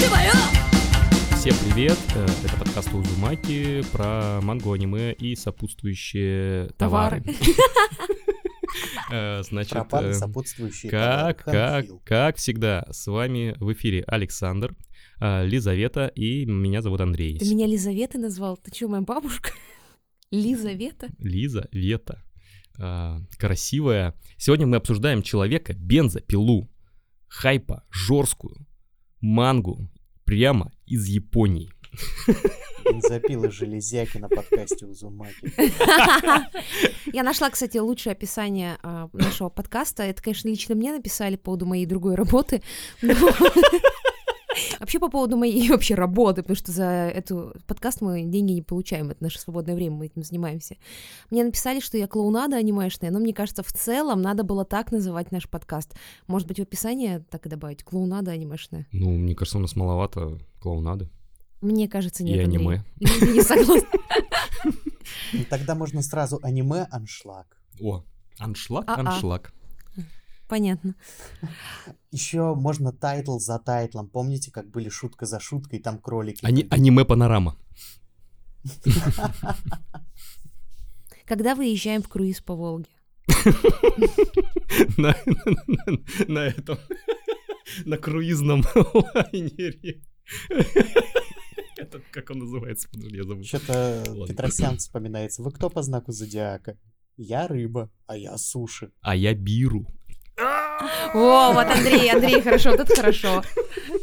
Всем привет! Э, Это подкаст Узумаки про мангу, аниме и сопутствующие товары. Э, Значит, Пропали э, сопутствующие как, товары. как, как всегда, с вами в эфире Александр, э, Лизавета и меня зовут Андрей. Ты меня Лизаветой назвал? Ты что, моя бабушка? Лизавета? Лиза, Вета. А, красивая. Сегодня мы обсуждаем человека, бензопилу, хайпа, жорсткую, мангу, прямо из Японии. Бензопилы железяки на подкасте Узумаки. Я нашла, кстати, лучшее описание а, нашего подкаста. Это, конечно, лично мне написали по поводу моей другой работы. Вообще по поводу моей вообще работы, потому что за эту подкаст мы деньги не получаем, это наше свободное время, мы этим занимаемся. Мне написали, что я клоунада анимешная, но мне кажется, в целом надо было так называть наш подкаст. Может быть, в описании так и добавить клоунада анимешная? Ну, мне кажется, у нас маловато клоунады Мне кажется, нет, и Андрей. аниме. Люди не согласны. Ну, тогда можно сразу аниме аншлаг. О, аншлаг, А-а. аншлаг. Понятно. Еще можно тайтл за тайтлом. Помните, как были шутка за шуткой, там кролики. Ани- ходили? аниме-панорама. Когда выезжаем в круиз по Волге? На этом, на круизном лайнере. Это как он называется? Подожди, я забыл. Что-то. Петросян вспоминается. Вы кто по знаку зодиака? Я рыба, а я суши. А я биру. О, вот Андрей, Андрей, хорошо, вот это хорошо.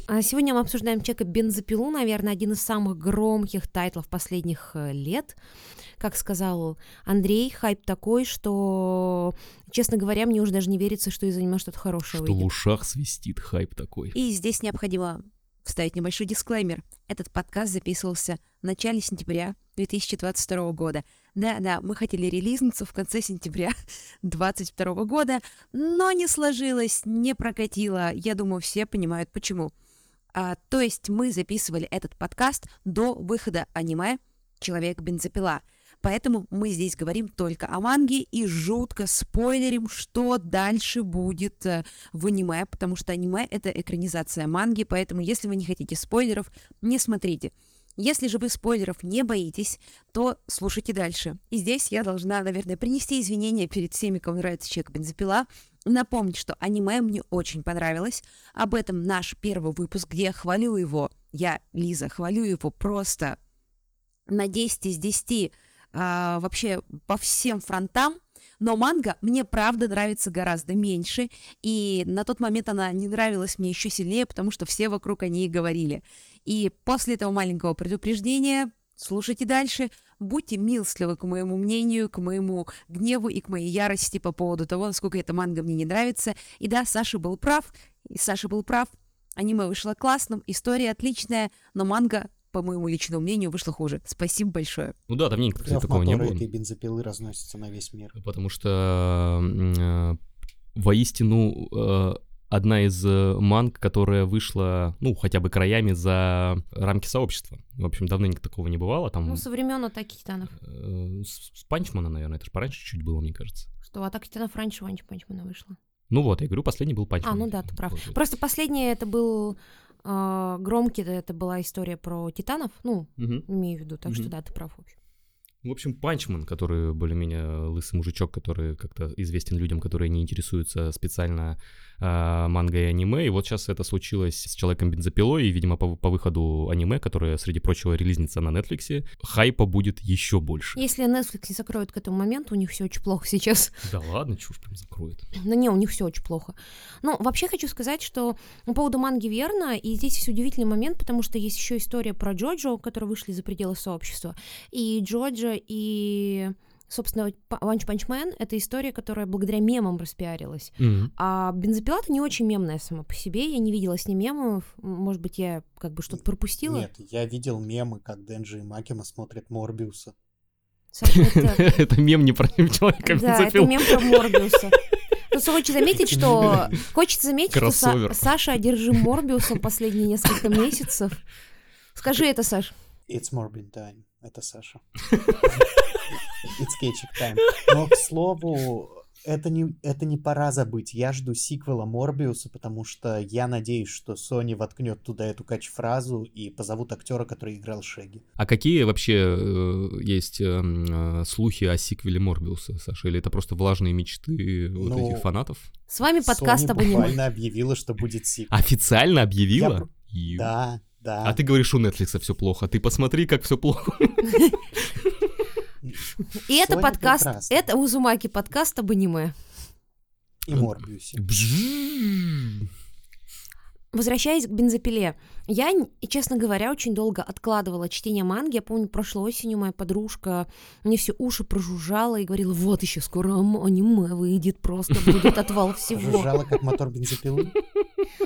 А Сегодня мы обсуждаем человека бензопилу, наверное, один из самых громких тайтлов последних э, лет. Как сказал Андрей, хайп такой, что, честно говоря, мне уже даже не верится, что из аниме что-то хорошее Что в выйдет. ушах свистит хайп такой. И здесь необходимо вставить небольшой дисклеймер. Этот подкаст записывался в начале сентября 2022 года. Да-да, мы хотели релизнуться в конце сентября 2022 года, но не сложилось, не прокатило. Я думаю, все понимают почему. А, то есть мы записывали этот подкаст до выхода аниме «Человек-бензопила». Поэтому мы здесь говорим только о манге и жутко спойлерим, что дальше будет э, в аниме, потому что аниме — это экранизация манги, поэтому если вы не хотите спойлеров, не смотрите. Если же вы спойлеров не боитесь, то слушайте дальше. И здесь я должна, наверное, принести извинения перед всеми, кому нравится «Человек-бензопила», напомнить, что аниме мне очень понравилось. Об этом наш первый выпуск, где я хвалю его, я, Лиза, хвалю его просто на 10 из 10 а, вообще по всем фронтам, но манга мне правда нравится гораздо меньше, и на тот момент она не нравилась мне еще сильнее, потому что все вокруг о ней говорили. И после этого маленького предупреждения слушайте дальше, будьте милостливы к моему мнению, к моему гневу и к моей ярости по поводу того, насколько эта манга мне не нравится. И да, Саша был прав, и Саша был прав, аниме вышло классным, история отличная, но манга, по моему личному мнению, вышла хуже. Спасибо большое. Ну да, давненько, кстати, Клёв такого не было. этой бензопилы разносится на весь мир. Потому что э, воистину э, одна из э, манг, которая вышла, ну, хотя бы краями за рамки сообщества. В общем, давненько такого не бывало. Там Ну, со времен Атаки Титанов. э, с с Панчмана, наверное, это же пораньше чуть было, мне кажется. Что Атака Титанов раньше Ванчи Панчмана вышла. Ну вот, я говорю, последний был Punch Man. А, ну да, ты прав. Вот. Просто последнее это был э, громкий, это- была история про Титанов, ну, Мгм. имею в виду, так что Мгм. да, ты прав, в общем. В общем, Punch Man, который более-менее лысый мужичок, который как-то известен людям, которые не интересуются специально а, мангой и аниме. И вот сейчас это случилось с Человеком-бензопилой, и, видимо, по, по выходу аниме, которое, среди прочего, релизнится на Netflix -е, хайпа будет еще больше. Если Netflix не закроет к этому моменту, у них все очень плохо сейчас. Да ладно, чушь прям закроет. Ну не, у них все очень плохо. Ну, вообще хочу сказать, что по поводу манги верно, и здесь есть удивительный момент, потому что есть еще история про Джоджо, которые вышли за пределы сообщества. И Джоджо, и, собственно, Ванч Панчмен — это история, которая благодаря мемам распиарилась. Мгм. А бензопила-то не очень мемная сама по себе, я не видела с ней мемов, может быть, я как бы что-то пропустила? Нет, я видел мемы, как Денджи и Макима смотрят Морбиуса. Саша, это- Это мем не про человека Да, это мем про Морбиуса. Просто хочется заметить, что хочется заметить, что Са-. Саша одержим Морбиусом последние несколько месяцев. Скажи это, Саш. It's Morbin time. Это Саша. It's Ketchup time. Но, к слову, это не, это не пора забыть. Я жду сиквела Морбиуса, потому что я надеюсь, что Sony воткнет туда эту кач-фразу и позовут актера, который играл Шеги. А какие вообще э, есть э, э, слухи о сиквеле Морбиуса, Саша? Или это просто влажные мечты вот Ну, этих фанатов? С вами подкаст об аниме. буквально объявила, что будет сиквел. Официально объявила? Я. Да, да. А ты говоришь, у Netflix все плохо. Ты посмотри, как все плохо. И это подкаст, прекрасно. это Узумаки подкаст об аниме. И Морбиусе. Возвращаясь к бензопиле, я, честно говоря, очень долго откладывала чтение манги. Я помню, прошлой осенью моя подружка мне все уши прожужжала и говорила, вот еще скоро аниме выйдет, просто будет отвал всего. Жужжала, как мотор бензопилы.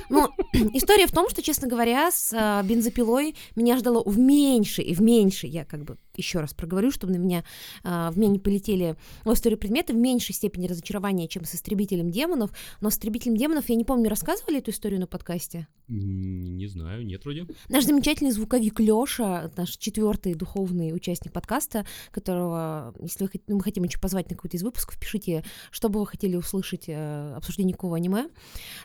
Ну, история в том, что, честно говоря, с а, бензопилой меня ждало в меньшей и в меньшей, я как бы еще раз проговорю, чтобы на меня а, в меня не полетели острые предметы, в меньшей степени разочарования, чем с истребителем демонов. Но с истребителем демонов, я не помню, рассказывали эту историю на подкасте? Не знаю, нет вроде. Наш замечательный звуковик Лёша, наш четвертый духовный участник подкаста, которого, если вы, ну, мы хотим еще позвать на какой-то из выпусков, пишите, что бы вы хотели услышать э, обсуждение какого аниме.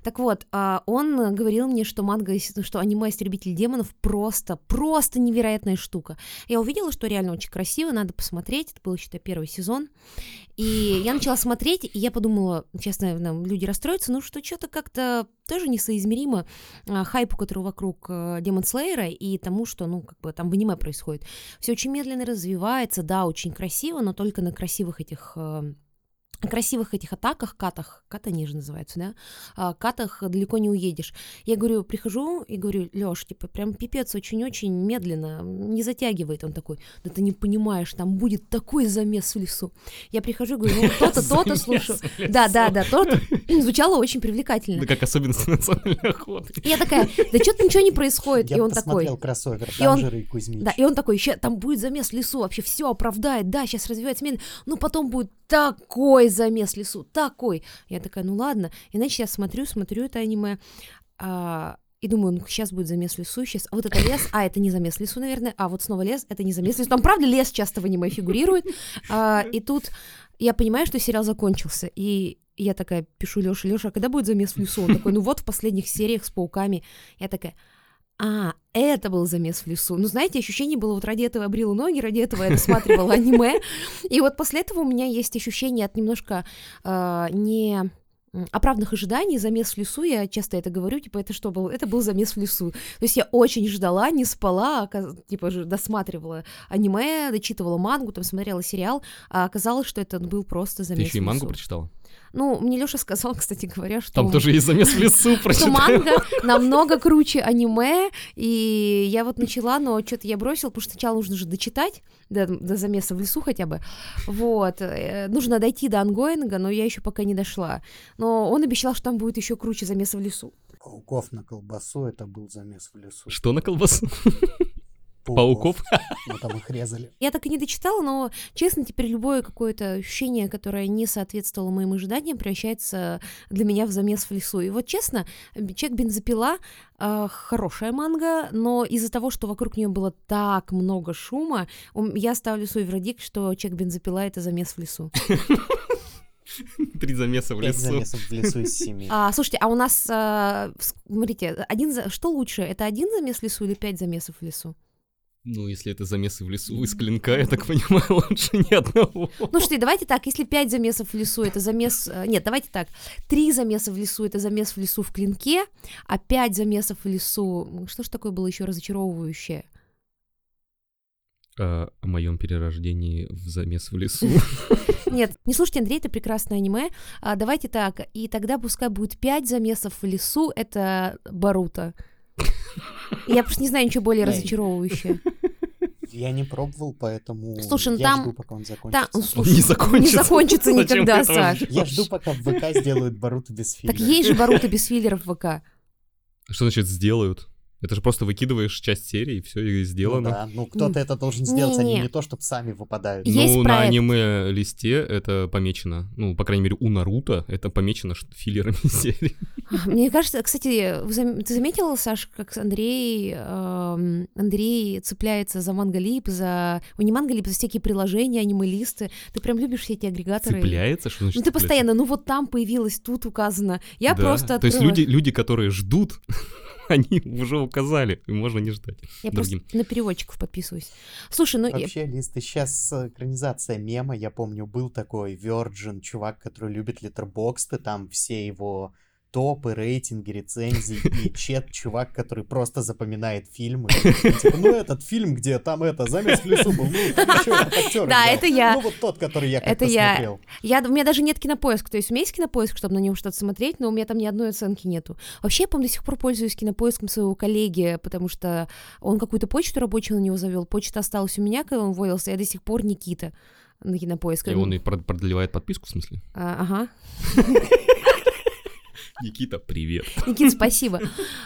Так вот, а, он говорил мне, что манга, что аниме «Истребитель демонов» просто, просто невероятная штука. Я увидела, что реально очень красиво, надо посмотреть. Это был, считай, первый сезон. И я начала смотреть, и я подумала, сейчас, наверное, люди расстроятся, ну что что-то как-то тоже несоизмеримо а, хайпу, который вокруг э, Демон Слейера, и тому, что, ну, как бы там в аниме происходит. Все очень медленно развивается, да, очень красиво, но только на красивых этих э, красивых этих атаках, катах, ката они же называются, да, а, катах далеко не уедешь. Я говорю, прихожу и говорю, Лёш, типа, прям пипец, очень-очень медленно, не затягивает. Он такой, да ты не понимаешь, там будет такой замес в лесу. Я прихожу и говорю, ну, то-то, то-то, слушаю. Да, да, да, то-то. Звучало очень привлекательно. Да как особенности национальной охоты. И я такая, да что-то ничего не происходит. Я и он такой, посмотрел кроссовер, И там он- же Рэй Кузьмич. да, и он такой, еще там будет замес в лесу, вообще все оправдает, да, сейчас развивается медленно, но потом будет такой замес в лесу, такой. Я такая, ну ладно. Иначе я смотрю, смотрю это аниме, а, и думаю, ну сейчас будет замес лесу, сейчас, а вот это лес, а это не замес лесу, наверное, а вот снова лес, это не замес лесу. Там правда лес часто в аниме фигурирует, А, и тут я понимаю, что сериал закончился, и я такая пишу Лёше, Лёша, а когда будет замес в лесу? Он такой, ну вот в последних сериях с пауками. Я такая, а, это был замес в лесу. Ну, знаете, ощущение было, вот ради этого я брила ноги, ради этого я досматривала аниме. И вот после этого у меня есть ощущение от немножко э, не оправданных ожиданий, замес в лесу, я часто это говорю, типа, это что был? Это был замес в лесу. То есть я очень ждала, не спала, типа, досматривала аниме, дочитывала мангу, там, смотрела сериал, а оказалось, что это был просто Ты замес еще и мангу прочитала? Ну, мне Лёша сказал, кстати говоря, что... Там тоже есть замес в лесу, что манга намного круче аниме, и я вот начала, но что-то я бросила, потому что сначала нужно же дочитать до, до замеса в лесу хотя бы, вот, э, нужно дойти до ангоинга, но я еще пока не дошла, но он обещал, что там будет еще круче замеса в лесу. Пауков на колбасу, это был замес в лесу. Что на колбасу? Пауков? Мы там их резали. Я так и не дочитала, но, честно, теперь любое какое-то ощущение, которое не соответствовало моим ожиданиям, превращается для меня в замес в лесу. И вот, честно, «Человек бензопила» э, хорошая манга, но из-за того, что вокруг нее было так много шума, ум- я ставлю свой вердикт, что «Человек бензопила» — это замес в лесу. Три замеса в Пять лесу. замесов в лесу из семи. А, слушайте, а у нас, а, смотрите, один за- что лучше, это один замес в лесу или пять замесов в лесу? Ну, если это замесы в лесу из клинка, я так понимаю, лучше ни одного. Ну, слушайте, давайте так, если пять замесов в лесу, это замес... э, Нет, давайте так, три замеса в лесу, это замес в лесу в клинке, а пять замесов в лесу... Что ж такое было еще разочаровывающее? А, О моем перерождении в замес в лесу. Нет, не слушайте, Андрей, это прекрасное аниме. А, давайте так, и тогда пускай будет пять замесов в лесу, это Баруто. Я просто не знаю ничего более Эй. разочаровывающее. Я не пробовал, поэтому Слушай, ну я там- жду, пока он Там, закончится. Он слушай, не закончится. Не закончится никогда, Саш. Я жду, пока в ВК сделают Баруто без фильма. Так есть же Баруто без филлеров в ВК. Что значит сделают? Это же просто выкидываешь часть серии, и все, и Ну сделано. да, ну кто-то это должен сделать, они Не-не. не то, чтобы сами выпадают. Есть ну, на проект. аниме-листе это помечено. Ну, по крайней мере, у Наруто это помечено филлерами серии. Мне кажется, кстати, ты заметила, Саш, как Андрей, эм, Андрей цепляется за манголип, за... Ой, не манголип, за всякие приложения, аниме-листы. Ты прям любишь все эти агрегаторы. Цепляется? Что значит Ну ты цепляется? постоянно, ну вот там появилось, тут указано. Я Да. просто То есть открыла- люди, люди, которые ждут, они уже указали, и можно не ждать. Я другим. просто на переводчиков подписываюсь. Слушай, ну... я- Вообще, Лиз, ты сейчас экранизация мема, я помню, был такой Virgin, чувак, который любит литербоксты, там все его топы, рейтинги, рецензии, и чет, чувак, который просто запоминает фильмы. Типа, ну этот фильм, где там это, замес в лесу был, ну, Да, это я. Ну вот тот, который я Это как-то я. смотрел. Я, у меня даже нет кинопоиска, то есть у меня есть кинопоиск, чтобы на нем что-то смотреть, но у меня там ни одной оценки нету. Вообще, я, по-моему, до сих пор пользуюсь кинопоиском своего коллеги, потому что он какую-то почту рабочую на него завел, почта осталась у меня, когда он уволился, я до сих пор Никита на кинопоиск. И он и прод- продлевает подписку, в смысле? А, ага. Никита, привет. Никит, спасибо.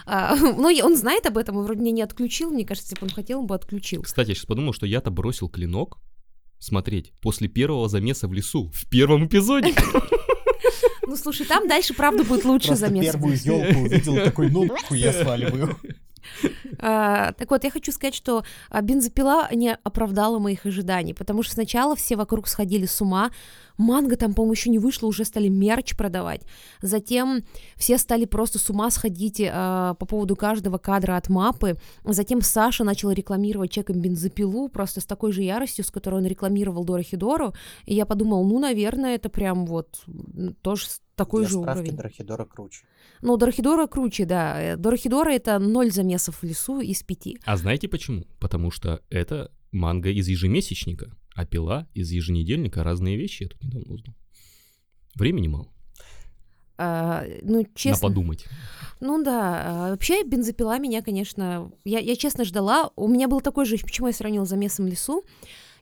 А, ну, и он знает об этом, и вроде меня не отключил. Мне кажется, если бы он хотел, он бы отключил. Кстати, я сейчас подумал, что я-то бросил клинок смотреть после первого замеса в лесу в первом эпизоде. Ну, слушай, там дальше, правда, будет лучше Просто замес. первую елку увидел, такой, ну я сваливаю. А, так вот, я хочу сказать, что а, бензопила не оправдала моих ожиданий, потому что сначала все вокруг сходили с ума, манго там, по-моему, еще не вышло, уже стали мерч продавать. Затем все стали просто с ума сходить а, по поводу каждого кадра от мапы. Затем Саша начал рекламировать чеком бензопилу просто с такой же яростью, с которой он рекламировал Дорохидору. И я подумал, ну, наверное, это прям вот тоже с- такой Для же справки, уровень. Драхидора круче. Ну, Дорохидора круче, да. Э, Дорохидора — это ноль замесов в лесу из пяти. А знаете почему? Потому что это манга из ежемесячника, а пила из еженедельника разные вещи, я тут недавно узнал. Времени мало. А, ну, На честно. подумать. Ну да, а, вообще бензопила меня, конечно, я, я честно ждала. У меня был такой же, почему я сравнила с замесом лесу.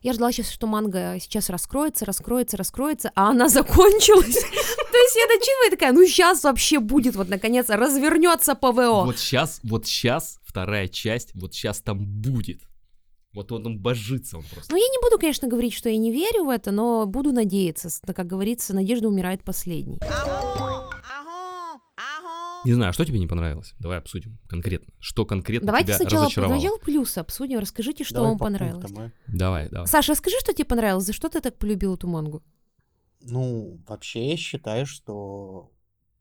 Я ждала сейчас, что манга сейчас раскроется, раскроется, раскроется, а она закончилась. То есть я дочитываю и такая, ну сейчас вообще будет, вот наконец развернется ПВО. Вот сейчас, вот сейчас вторая часть, вот сейчас там будет. Вот он, он божится он просто. Ну, я не буду, конечно, говорить, что я не верю в это, но буду надеяться. Как говорится, надежда умирает последней. Не знаю, а что тебе не понравилось? Давай обсудим конкретно. Что конкретно Давайте тебя сначала, разочаровало? сначала плюсы обсудим, расскажите, что Давай вам по понравилось. пунктам, а. Давай, давай. Саша, расскажи, что тебе понравилось, за что ты так полюбил эту мангу? Ну, вообще я считаю, что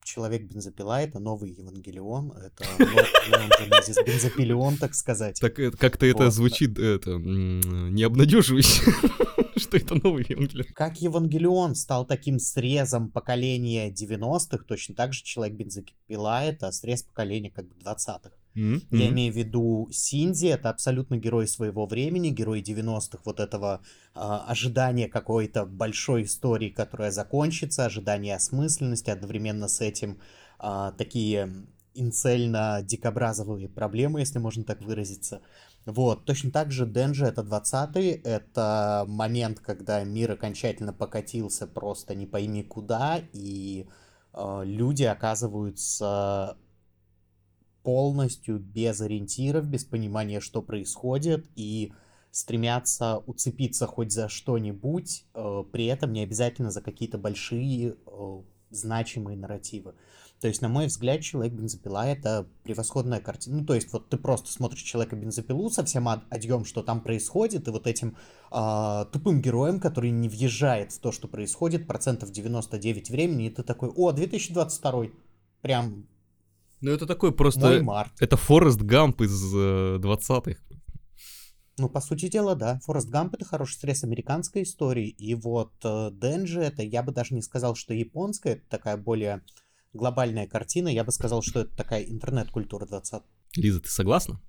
Человек-бензопила — это новый Евангелион, это Genesis бензопилион, так сказать. Так э, как-то это Вот, звучит это м, необнадеживающе, что это новый Евангелион. Как Евангелион стал таким срезом поколения 90-х, точно так же Человек-бензопила — это срез поколения как бы 20-х. М, Я имею в виду Синди, это абсолютно герой своего времени, герой 90-х, вот этого а, ожидания какой-то большой истории, которая закончится, ожидания осмысленности, одновременно с этим а, такие инцельно-дикобразовые проблемы, если можно так выразиться. Вот, точно так же Денджи это 20-й, это момент, когда мир окончательно покатился просто не пойми куда, и а, люди оказываются полностью без ориентиров, без понимания, что происходит, и стремятся уцепиться хоть за что-нибудь, э, при этом не обязательно за какие-то большие э, значимые нарративы. То есть, на мой взгляд, Человек-бензопила — это превосходная картина. Ну, то есть, вот ты просто смотришь Человека-бензопилу со всем ад- адьем, что там происходит, и вот этим а, тупым героем, который не въезжает в то, что происходит, процентов 99 времени, и ты такой, о, 2022 прям Ну это такой мой просто... март. Это Форест Гамп из э, 20-х. Ну, по сути дела, да. Форест Гамп — это хороший срез американской истории, и вот э, Денджи — это, я бы даже не сказал, что японская, это такая более глобальная картина, я бы сказал, что это такая интернет-культура 20 Лиза, ты согласна?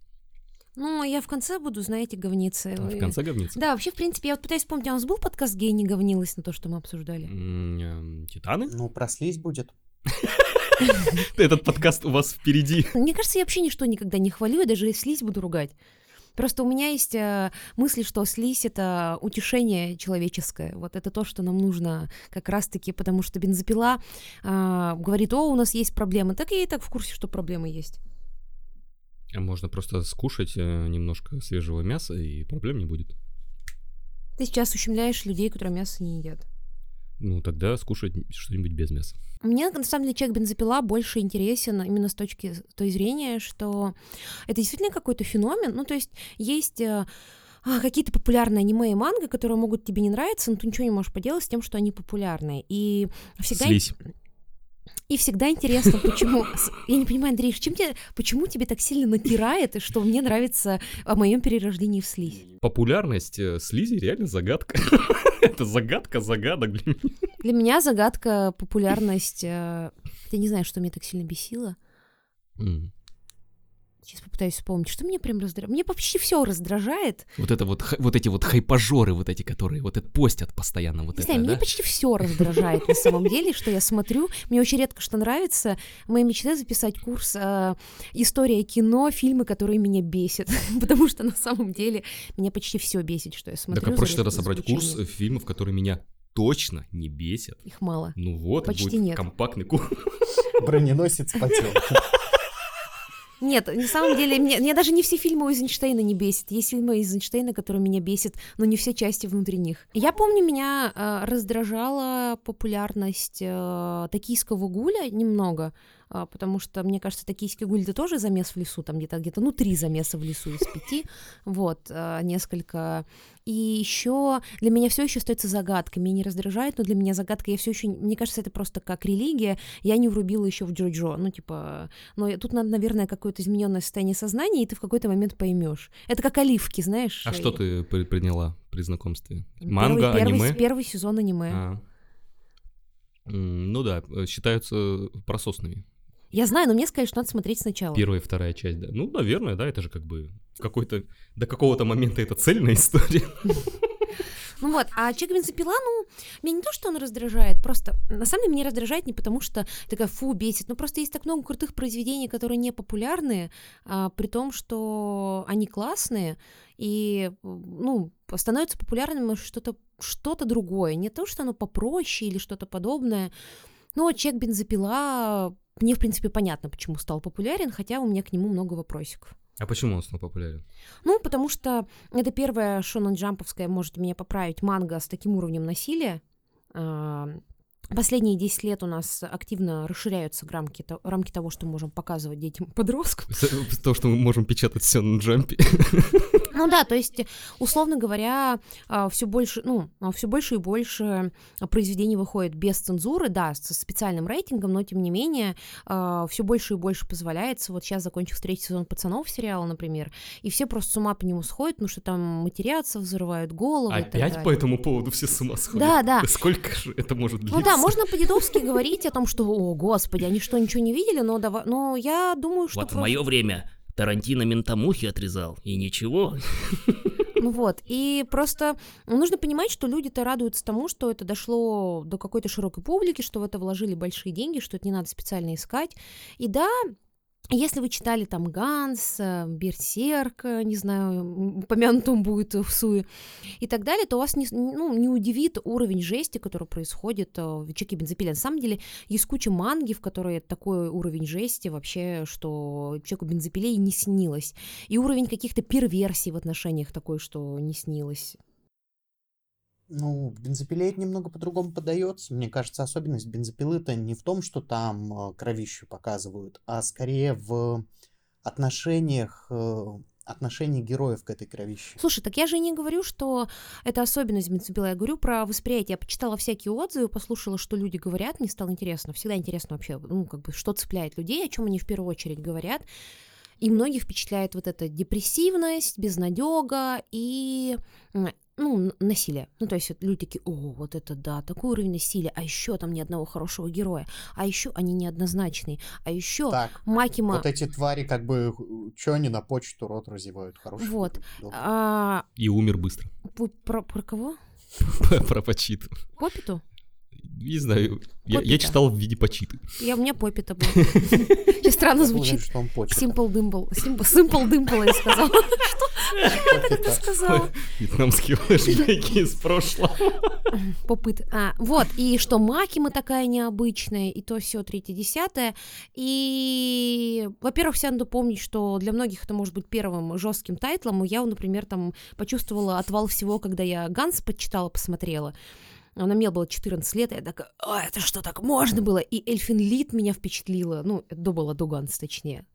Ну, я в конце буду, знаете, говниться. А В конце говница? Да, вообще, в принципе, я вот пытаюсь вспомнить, а у нас был подкаст «Гей не говнилась» на то, что мы обсуждали? Эм, Титаны? Ну, прослись будет. Этот подкаст у вас впереди. Мне кажется, я вообще ничто никогда не хвалю, я даже слизь буду ругать. Просто у меня есть э, мысль, что слизь — это утешение человеческое. Вот это то, что нам нужно как раз-таки, потому что бензопила э, говорит, о, у нас есть проблемы. Так я и так в курсе, что проблемы есть. А можно просто скушать э, немножко свежего мяса, и проблем не будет. Ты сейчас ущемляешь людей, которые мясо не едят. Ну, тогда скушать что-нибудь без мяса. Мне, на самом деле, человек бензопила больше интересен именно с точки той зрения, что это действительно какой-то феномен. Ну, то есть есть э, а, какие-то популярные аниме и манго, которые могут тебе не нравиться, но ты ничего не можешь поделать с тем, что они популярные. И всегда... Слизь. И всегда интересно, почему... Я не понимаю, Андрей, чем тебе... почему тебе так сильно натирает, что мне нравится о моем перерождении в слизь? Популярность э, слизи реально загадка. Это загадка загадок для меня. Для меня загадка популярность... э, Я не знаю, что меня так сильно бесило. Сейчас попытаюсь вспомнить, что меня прям раздражает. Мне почти все раздражает. Вот это вот, вот эти вот хайпажоры, вот эти, которые вот это постят постоянно, вот Не это, знаю, мне да? почти все раздражает на самом деле, что я смотрю. Мне очень редко что нравится. Моя мечта записать курс э, история кино, фильмы, которые меня бесят. Потому что на самом деле меня почти все бесит, что я смотрю. Так а проще тогда собрать курс э, фильмов, которые меня точно не бесят. Их мало. Ну вот, Почти будет нет. компактный курс. Броненосец потемки. Нет, на самом деле, мне, мне даже не все фильмы Эйзенштейна не бесят. Есть фильмы Эйзенштейна, которые меня бесят, но не все части внутри них. Я помню, меня э, раздражала популярность э, токийского гуля немного, потому что, мне кажется, токийский гуль это тоже замес в лесу, там где-то где-то, ну, три замеса в лесу из пяти, вот, э, несколько. И еще для меня все еще остается загадкой. Меня не раздражает, но для меня загадка, я все еще, мне кажется, это просто как религия. Я не врубила еще в Джоджо. Ну, типа, но тут надо, наверное, какое-то измененное состояние сознания, и ты в какой-то момент поймешь. Это как оливки, знаешь. А что ты при- приняла при знакомстве? Первый- Манга, первый, аниме? Первый сезон аниме. А. Ну да, э, считаются прососными. Я знаю, но мне сказали, что надо смотреть сначала. Первая и вторая часть, да. Ну, наверное, да, это же как бы какой-то... До какого-то момента это цельная история. Ну вот, а человек бензопила, ну, меня не то, что он раздражает, просто, на самом деле, меня раздражает не потому, что такая, фу, бесит, но просто есть так много крутых произведений, которые не популярные, а, при том, что они классные, и, ну, становится популярным что-то что-то другое, не то, что оно попроще или что-то подобное, вот человек бензопила, мне, в принципе, понятно, почему стал популярен, хотя у меня к нему много вопросиков. А почему он стал популярен? Ну, потому что это первая шонен джамповская, можете меня поправить, манга с таким уровнем насилия. А, Последние 10 лет у нас активно расширяются рамки, то- рамки того, что мы можем показывать детям и подросткам. С- То, что мы можем печатать все на джампе. Ну да, то есть, условно говоря, все больше, ну, все больше и больше произведений выходит без цензуры, да, со специальным рейтингом, но тем не менее все больше и больше позволяется. Вот сейчас закончился третий сезон пацанов сериала, например, и все просто с ума по нему сходят, потому что там матерятся, взрывают головы. Опять по этому поводу все с ума сходят? Да, да. Сколько же это может длиться? Ну да, можно по-дедовски говорить о том, что, о, господи, они что, ничего не видели, но, дава- но я думаю, что... Вот в мое время Тарантино ментамухи отрезал, и ничего. Ну вот, и просто нужно понимать, что люди-то радуются тому, что это дошло до какой-то широкой публики, что в это вложили большие деньги, что это не надо специально искать. И да, если вы читали там Ганс, э, Берсерк, э, не знаю, упомянутым будет в Суе и так далее, то вас не, ну, не удивит уровень жести, который происходит э, в Чеке Бензопиле. На самом деле есть куча манги, в которой такой уровень жести вообще, что Чеку Бензопиле и не снилось. И уровень каких-то перверсий в отношениях такой, что не снилось. Ну, в бензопиле это немного по-другому подается. Мне кажется, особенность бензопилы-то не в том, что там э, кровищу показывают, а скорее в отношениях, э, отношении героев к этой кровище. Слушай, так я же не говорю, что это особенность бензопилы, я говорю про восприятие. Я почитала всякие отзывы, послушала, что люди говорят, мне стало интересно. Всегда интересно вообще, ну, как бы, что цепляет людей, о чем они в первую очередь говорят. И многих впечатляет вот эта депрессивность, безнадега и ну, насилие. Ну, то есть вот люди такие, о, вот это да, такой уровень насилия, а еще там ни одного хорошего героя, а еще они неоднозначные, а еще Так, Макима... вот эти твари как бы, что они на почту рот разевают? Хороший Вот. а, И умер быстро. про, про кого? Про почиту. Попиту? Не знаю, я, я читал в виде почиты. Я, у меня попита был. Сейчас странно Я звучит. Simple Dimple. Simple, Dimple, я сказала. Что Попита. сказала? Вьетнамские флешбеки из прошлого. Попыт. А, вот, и что Макима такая необычная, и то все третье, десятое. И, во-первых, все надо помнить, что для многих это может быть первым жестким тайтлом. Я, например, там почувствовала отвал всего, когда я Ганс подчитала, посмотрела. На мне было 14 лет, и я такая, а, это что, так можно было? И Эльфин Лид меня впечатлила, ну, это до Ганса, точнее.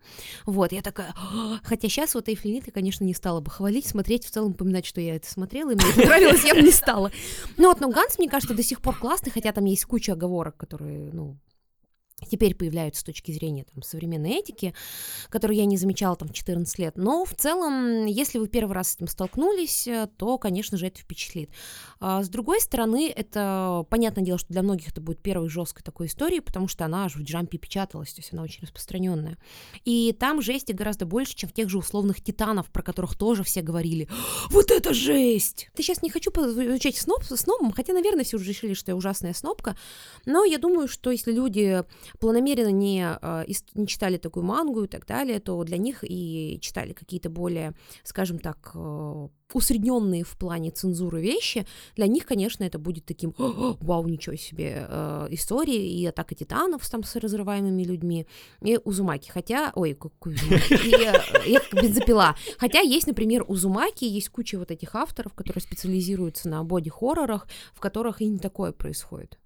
Вот, я такая, «А». хотя сейчас вот Эльфин Лид я, конечно, не стала бы хвалить, смотреть, в целом упоминать, что я это смотрела, и мне это нравилось, я бы не стала. Ну вот, но Ганс, мне кажется, до сих пор классный, хотя там есть куча оговорок, которые, ну, теперь появляются с точки зрения там, современной этики, которую я не замечала там в 14 лет. Но в целом, если вы первый раз с этим столкнулись, э, то, конечно же, это впечатлит. А с другой стороны, это, понятное дело, что для многих это будет первой жесткой такой историей, потому что она аж в джампе печаталась, то есть она очень распространенная. И там жести гораздо больше, чем в тех же условных титанов, про которых тоже все говорили. Вот это жесть! Ты сейчас не хочу изучать сноб, снобом, хотя, наверное, все уже решили, что я ужасная снобка, но я думаю, что если люди планомерно не, ис- не читали такую мангу и так далее, то для них и читали какие-то более, скажем так, э, усредненные в плане цензуры вещи, для них, конечно, это будет таким «О, вау, ничего себе э, истории, и атака титанов там с разрываемыми людьми, и Узумаки, хотя, ой, Узумаки, и, я как бензопила, хотя есть, например, Узумаки, есть куча вот этих авторов, которые специализируются на боди-хоррорах, в которых и не такое происходит.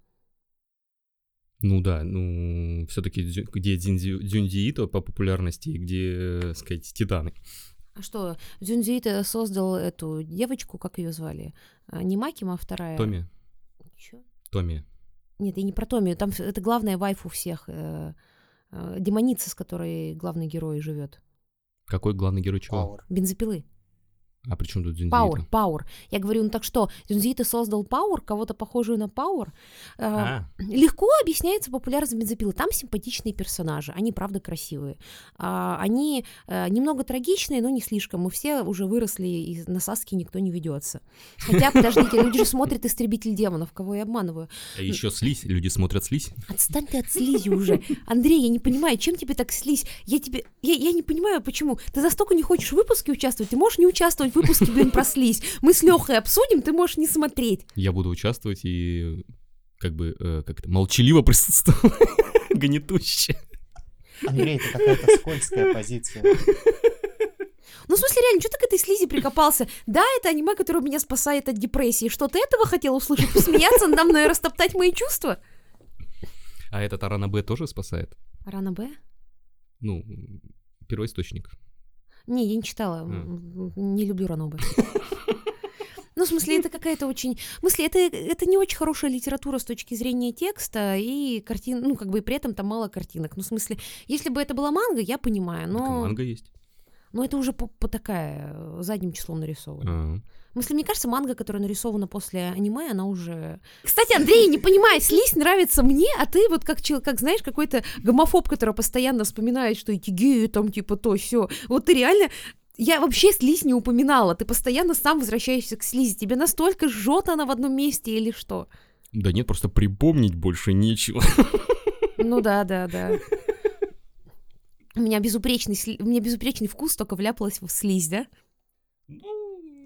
Ну да, ну все-таки где Дзюнзи- Дзюнзи Ито по популярности, и где, э, сказать, Титаны. А что, Дзюнзиита создал эту девочку, как ее звали? А, Не Макима, а вторая. Томи, Чё? Томи. Нет, я не про Томи. Там это главная вайфу всех. э, э, демоница, с которой главный герой живет. Какой главный герой чего? Пауэр. Бензопилы. А при чем тут Дзюнзи Пауэр? Пауэр. Я говорю, ну так что, Дзюнзиита создал Пауэр, кого-то похожую на Пауэр. А, Легко объясняется популярность бензопилы. Там симпатичные персонажи, они правда красивые. А, они э, немного трагичные, но не слишком. Мы все уже выросли, и на Саске никто не ведется. Хотя, подождите, люди же смотрят «Истребитель демонов», кого я обманываю. а еще слизь, люди смотрят слизь. Отстань ты от слизи уже. Андрей, я не понимаю, чем тебе так слизь? Я тебе... Я, я не понимаю, почему. Ты настолько не хочешь в выпуске участвовать, ты можешь не участвовать в выпуске, блин, про слизь. Мы с Лехой обсудим, ты можешь не смотреть. Я буду участвовать и как бы э, как это молчаливо присутствовать, гнетуще. Андрей, это какая-то скользкая позиция. Ну, в смысле, реально, что ты к этой слизи прикопался? Да, это аниме, которое меня спасает от депрессии. Что ты этого хотел услышать? Посмеяться надо мной и растоптать мои чувства? А этот Арана Б тоже спасает? Рана Б? Ну, первоисточник. Не, я не читала. М, Не люблю Ранобе. Ну, в смысле, это какая-то очень... В смысле, это, это не очень хорошая литература с точки зрения текста и картин... Ну, как бы и при этом там мало картинок. Ну, в смысле, если бы это была манга, я понимаю, Так но... манга есть. Но это уже по, по такая, э, задним числом нарисовано. А, В смысле, мне кажется, манга, которая нарисована после аниме, она уже... Кстати, Андрей, не понимаю, слизь нравится мне, а ты вот как, как знаешь, какой-то гомофоб, который постоянно вспоминает, что эти геи там типа то все. Вот ты реально... Я вообще слизь не упоминала, ты постоянно сам возвращаешься к слизи. Тебе настолько жжет она в одном месте или что? Да нет, просто припомнить больше нечего. Ну да, да, да. У меня безупречный, у меня безупречный вкус только вляпалась в слизь, да?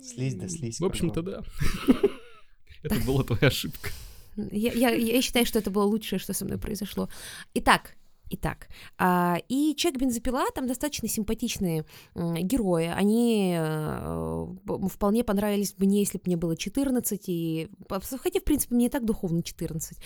Слизь да слизь. В общем-то, да. Это была твоя ошибка. Я, я, я считаю, что это было лучшее, что со мной произошло. Итак, итак, а, и Человек бензопила, там достаточно симпатичные герои. Они э, вполне понравились мне, если бы мне было 14, и, хотя, в принципе, мне и так духовно 14.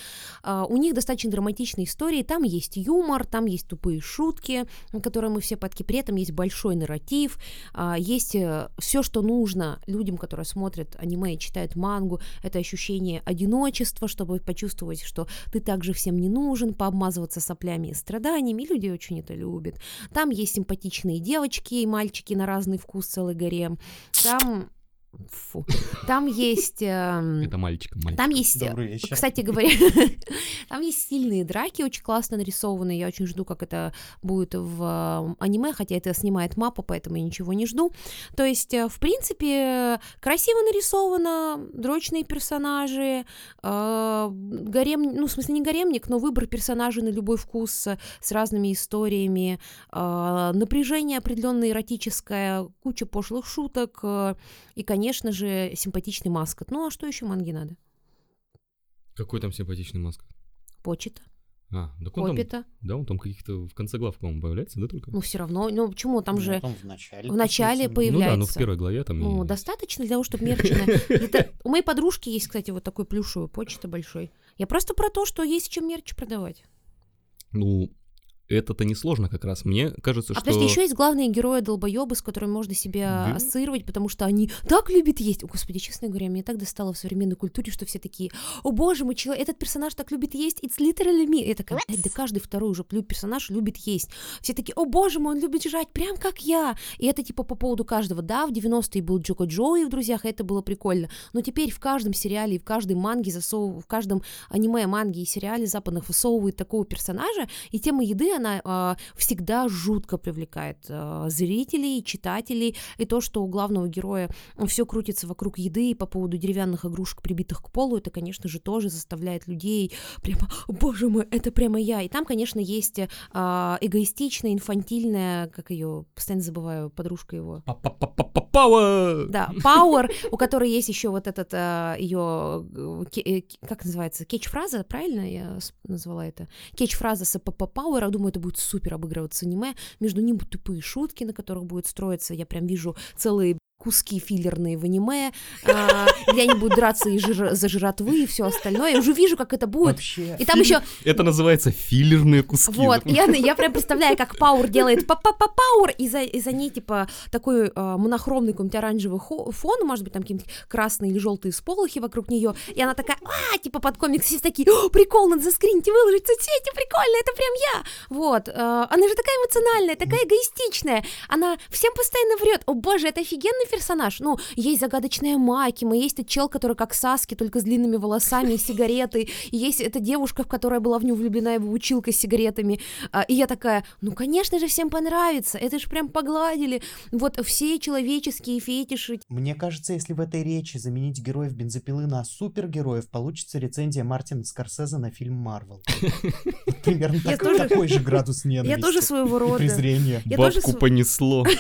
А, у них достаточно драматичные истории, там есть юмор, там есть тупые шутки, которые мы все подки, при этом есть большой нарратив, а, есть все, что нужно людям, которые смотрят аниме и читают мангу, это ощущение одиночества, чтобы почувствовать, что ты также всем не нужен, пообмазываться соплями и страданиями, и люди очень это любят. Там есть симпатичные девочки и мальчики на разный вкус, целый гарем. Там Фу. Там есть... эм, Это мальчиком, мальчик. Там есть... э. Кстати говоря, там есть стильные драки, очень классно нарисованные. Я очень жду, как это будет в э, аниме, хотя это снимает мапа, поэтому я ничего не жду. То есть, э, в принципе, красиво нарисовано, дрочные персонажи, э, гарем, ну, в смысле, не гаремник, но выбор персонажей на любой вкус с разными историями, э, напряжение определенное эротическое, куча пошлых шуток и, конечно же, симпатичный маскот. Ну, а что еще манги надо? Какой там симпатичный маск? Почета, А, да он там, да, он там каких-то в конце глав, по-моему, появляется, да, только? Ну, все равно, ну почему там Ну, же там в начале. в начале по сути, Ну да, ну в появляется. первой главе там Ну, и- достаточно для того, чтобы мерчина. Это- У моей подружки есть, кстати, вот такой плюшевый почта большой. Я просто про то, что есть чем мерч продавать. Ну, это-то несложно как раз. Мне кажется, А что... подожди, еще есть главные герои долбоебы, с которыми можно себя Да? ассоциировать, потому что они так любят есть. О, господи, честно говоря, мне так достало в современной культуре, что все такие, о боже мой, человек, этот персонаж так любит есть, it's literally me. Такая, «Блядь, да каждый второй уже персонаж любит есть. Все такие, о боже мой, он любит жрать, прям как я. И это типа по поводу каждого. Да, в 90-е был Джоко Джоуи в «Друзьях», и это было прикольно. Но теперь в каждом сериале и в каждой манге засовывают, в каждом аниме, манге и сериале западных высовывают такого персонажа, и тема еды, она а, всегда жутко привлекает а, зрителей, читателей, и то, что у главного героя все крутится вокруг еды и по поводу деревянных игрушек, прибитых к полу, это, конечно же, тоже заставляет людей прямо, «О, боже мой, это прямо я. И там, конечно, есть а, эгоистичная, инфантильная, как ее, постоянно забываю, подружка его. Па-па-па-па-пауэр! Да, Power, у которой есть еще вот этот ее, как называется, кетч-фраза, правильно я назвала это? Кетч-фраза с ПП Power, думаю, это будет супер обыгрываться аниме, между ним тупые шутки, на которых будет строиться, я прям вижу целые куски филлерные в аниме, а, где они будут драться и жир- за жратвы и все остальное. Я уже вижу, как это будет. Вообще. И там еще Это называется филлерные куски. вот, я, я прям представляю, как Пауэр делает па-па-па Пауэр, и за, и за ней, типа, такой а, монохромный какой-нибудь оранжевый хо- фон, может быть, там какие-нибудь красные или желтые сполохи вокруг нее, и она такая, а, типа, под комикс все такие, «О, прикол, надо заскринить и выложить в соцсети, прикольно, это прям я, вот, а, она же такая эмоциональная, такая эгоистичная, она всем постоянно врет, о боже, это офигенный персонаж, ну, есть загадочная Макима, есть этот чел, который как Саски, только с длинными волосами и сигаретой, и есть эта девушка, в которая была в него влюблена, его училка с сигаретами, а, и я такая, ну, конечно же, всем понравится, это же прям погладили, вот все человеческие фетиши, Мне кажется, если в этой речи заменить героев бензопилы на супергероев, получится рецензия Мартина Скорсезе на фильм Марвел. Примерно Я так- тоже- такой же градус ненависти. я тоже своего и рода. презрения. Бабку св- понесло.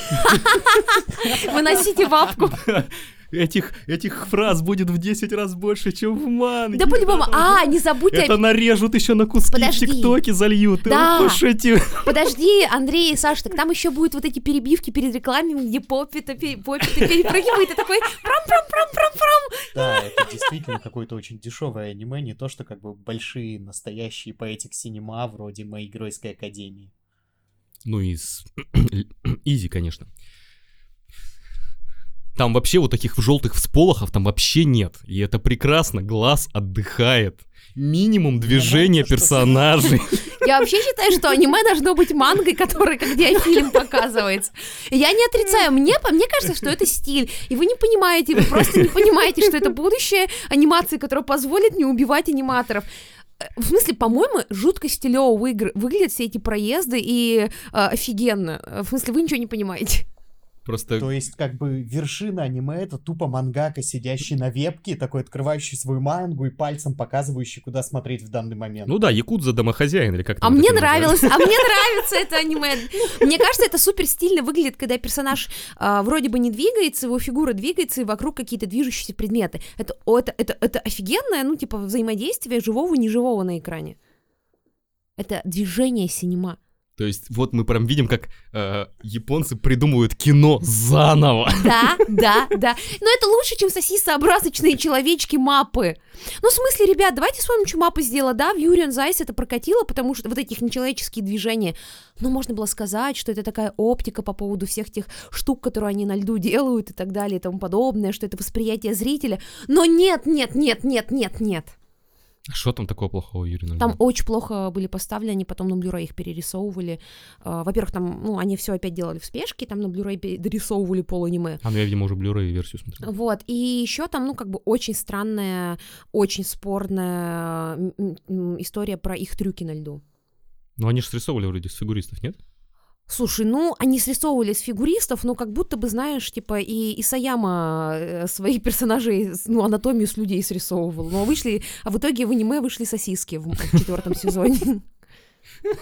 Выносите бабку. Этих, этих фраз будет в 10 раз больше, чем в манге. Да по-любому. А, не забудьте Это нарежут еще на куски Подожди. в ТикТоке зальют. Да. пошутил. Подожди, Андрей и Саша, так там еще будут вот эти перебивки перед рекламами, где поппи-то пе- поппи-то перепрыгивает, и такой прам-прам-прам-прам-прам. Да, это действительно какое-то очень дешевое аниме, не то что как бы большие настоящие поэтик синема вроде моей геройской академии. Ну и с... Изи, конечно. Там вообще вот таких желтых всполохов там вообще нет. И это прекрасно, глаз отдыхает. Минимум движения персонажей. Я вообще считаю, что аниме должно быть мангой, которая как диафильм показывается. Я не отрицаю, мне, мне кажется, что это стиль. И вы не понимаете, вы просто не понимаете, что это будущее анимации, которое позволит не убивать аниматоров. Э, В смысле, по-моему, жутко стилево выигр- выглядят все эти проезды и э, офигенно. Э, В смысле, вы ничего не понимаете. Просто То есть, как бы, вершина аниме — это тупо мангака, сидящий на вебке, такой открывающий свою мангу и пальцем показывающий, куда смотреть в данный момент. Ну да, Якудза домохозяин или как А мне нравилось, а мне нравится это аниме. Мне кажется, это супер стильно выглядит, когда персонаж а, вроде бы не двигается, его фигура двигается, и вокруг какие-то движущиеся предметы. Это, это, это, это офигенное, ну, типа, взаимодействие живого и неживого на экране. Это движение синема. То есть вот мы прям видим, как э, японцы придумывают кино заново. Да, да, да. Но это лучше, чем сосисообразочные человечки-мапы. Ну, в смысле, ребят, давайте вспомним, что мапа сделала. Да, в Юриан Зайс это прокатило, потому что вот этих нечеловеческие движения. Но можно было сказать, что это такая оптика по поводу всех тех штук, которые они на льду делают и так далее и тому подобное, что это восприятие зрителя. Но нет, нет, нет, нет, нет, нет. А что там такого плохого, Юрий? Там очень плохо были поставлены, они потом на Blu-ray их перерисовывали. А, Во-первых, там, ну, они все опять делали в спешке, там на Blu-ray перерисовывали поланиме. А, ну я, видимо, уже Blu-ray версию смотрел. Вот, и еще там, ну, как бы очень странная, очень спорная история про их трюки на льду. Ну они же срисовывали вроде с фигуристов, нет? Слушай, ну, они срисовывали с фигуристов, но как будто бы, знаешь, типа, и Исаяма э, своих персонажей, с- ну, анатомию с людей срисовывал. Но вышли, а в итоге в аниме вышли сосиски в, в четвертом сезоне.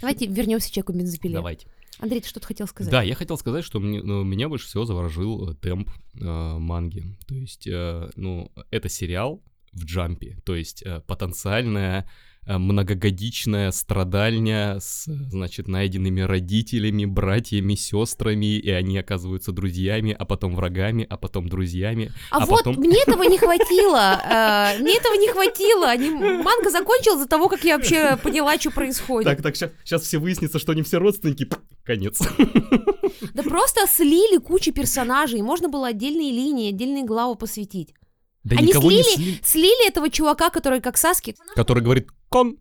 Давайте вернемся к человеку бензопиле. Давайте. Андрей, ты что-то хотел сказать? Да, я хотел сказать, что мне, ну, меня больше всего заворожил э, темп э, манги. То есть, э, ну, это сериал в джампе, то есть э, потенциальная многогодичная страдальня с, значит, найденными родителями, братьями, сестрами, и они оказываются друзьями, а потом врагами, а потом друзьями. А, А вот потом- мне этого не хватило. э, мне этого не хватило. Манга закончилась за того, как я вообще поняла, что происходит. Так, так, сейчас все выяснится, что они все родственники. Конец. Да просто слили кучу персонажей. Можно было отдельные линии, отдельные главы посвятить. Да Они никого не слили- слили. Слили этого чувака, который как Саски. Который говорит «кон».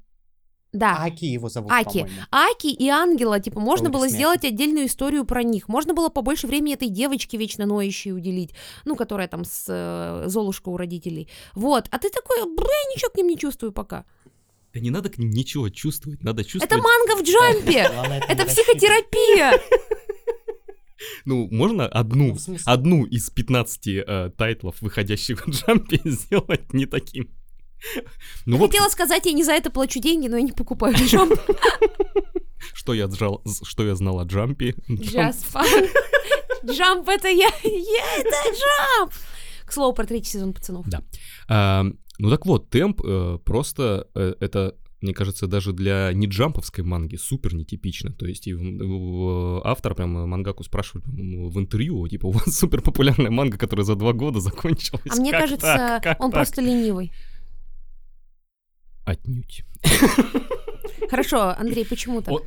Да. Аки его зовут, Аки. по-моему. Аки и Ангела, типа, можно Ой, было смех. сделать отдельную историю про них. Можно было побольше времени этой девочке вечно ноющей уделить, ну, которая там с э, Золушка у родителей. Вот. А ты такой, бля, я ничего к ним не чувствую пока. Да не надо к ним ничего чувствовать, надо чувствовать... Это манга в джампе! Это психотерапия! Ну, можно одну, Ну, одну из 15 э, тайтлов, выходящих в джампе, сделать не таким. Ну Я вот, хотела сказать, я не за это плачу деньги, но я не покупаю джамп. что я, отжал, что я знал о джампе. Джамп- это я, я это джамп. К слову, про третий сезон пацанов. Да. А, ну так вот, темп э, просто э, это, мне кажется, даже для не джамповской манги супер нетипично. То есть и в- в- автор прям э, мангаку спрашивали прям в интервью, типа, у вас супер популярная манга, которая за два года закончилась. А мне Как кажется, так? Как он так?» просто ленивый. Отнюдь. Хорошо, Андрей, почему так? О,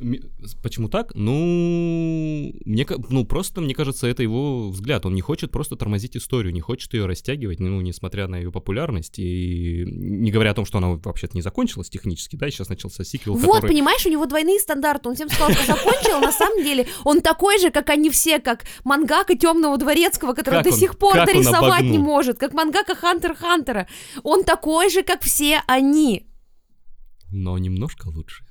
почему так? Ну, мне, ну, просто, мне кажется, это его взгляд. Он не хочет просто тормозить историю, не хочет ее растягивать, ну, несмотря на ее популярность. И не говоря о том, что она вообще-то не закончилась технически, да, и сейчас начался сиквел, Вот, который... понимаешь, у него двойные стандарты. Он всем сказал, что закончил, а на самом деле он такой же, как они все, как мангака Темного Дворецкого, который до сих пор дорисовать не может, как мангака Хантер Хантера. Он такой же, как все они. Но немножко лучше.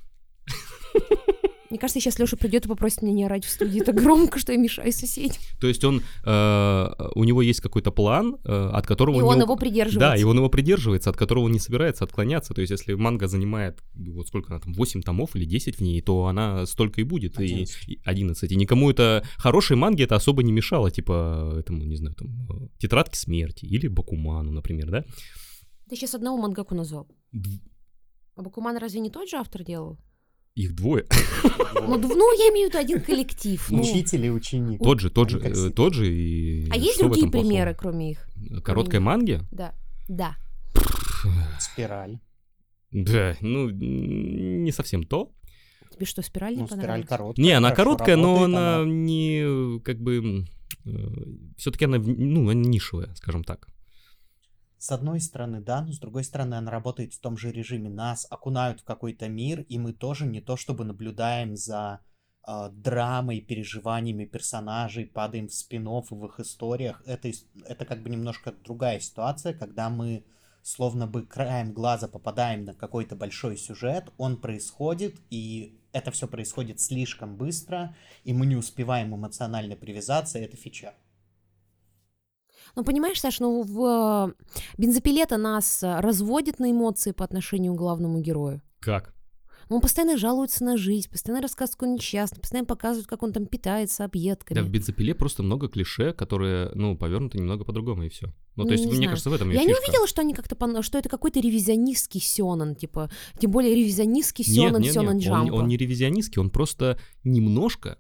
Мне кажется, сейчас Леша придет и попросит меня не орать в студии так громко, что я мешаю соседям. То есть он, э, у него есть какой-то план, э, от которого И не он у- его придерживается. Да, и он его придерживается, от которого он не собирается отклоняться. То есть, если манга занимает, вот сколько она там, 8 томов или 10 в ней, то она столько и будет. И- 11. И, 11. И никому это... Хорошей манге это особо не мешало, типа, этому, не знаю, там, э, Тетрадки смерти или Бакуману, например, да? Ты сейчас одного мангаку назвал. А Бакуман разве не тот же автор делал? Их двое. Ну, ну, я имею в виду один коллектив. ну. Учитель и ученик. Тот же, тот же, э, тот же и... А есть что другие этом плохого? примеры, кроме их? Короткой них? манги? Да. Да. Спираль. Да, ну, не совсем то. Тебе что, спираль не Ну, спираль понравилась? короткая. Не, она короткая, но работает, она не э, как бы все-таки она ну она нишевая, скажем так. С одной стороны, да, но с другой стороны, она работает в том же режиме. Нас окунают в какой-то мир, и мы тоже не то чтобы наблюдаем за э, драмой, переживаниями персонажей, падаем в спин в их историях. Это, это как бы немножко другая ситуация, когда мы словно бы краем глаза попадаем на какой-то большой сюжет, он происходит, и это все происходит слишком быстро, и мы не успеваем эмоционально привязаться, это фича. Ну, понимаешь, Саш, ну в э, бензопилета нас разводит на эмоции по отношению к главному герою. Как? Ну, Он постоянно жалуется на жизнь, постоянно рассказывает, какой он несчастный, постоянно показывает, как он там питается объедками. Да, в бензопиле просто много клише, которые, ну, повернуты немного по-другому, и все. Ну, то есть, Не мне знаю. кажется, в этом Я не фишка. увидела, что они как-то что это какой-то ревизионистский сёнэн, типа, тем более ревизионистский Нет, сёнэн, нет, нет, он, джампа. он не ревизионистский, он просто немножко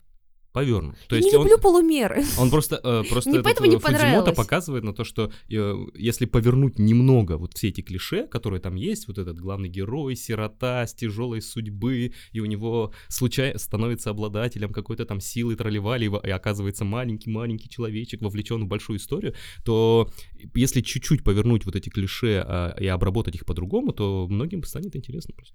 повернут. То Я есть не он, люблю полумеры. он просто, э, просто Мне этот, поэтому не э, Фудзимото показывает на то, что э, если повернуть немного вот все эти клише, которые там есть, вот этот главный герой, сирота с тяжелой судьбы, и у него случайно становится обладателем какой-то там силы тролливали, и оказывается маленький-маленький человечек, вовлечен в большую историю, то если чуть-чуть повернуть вот эти клише а, и обработать их по-другому, то многим станет интересно просто.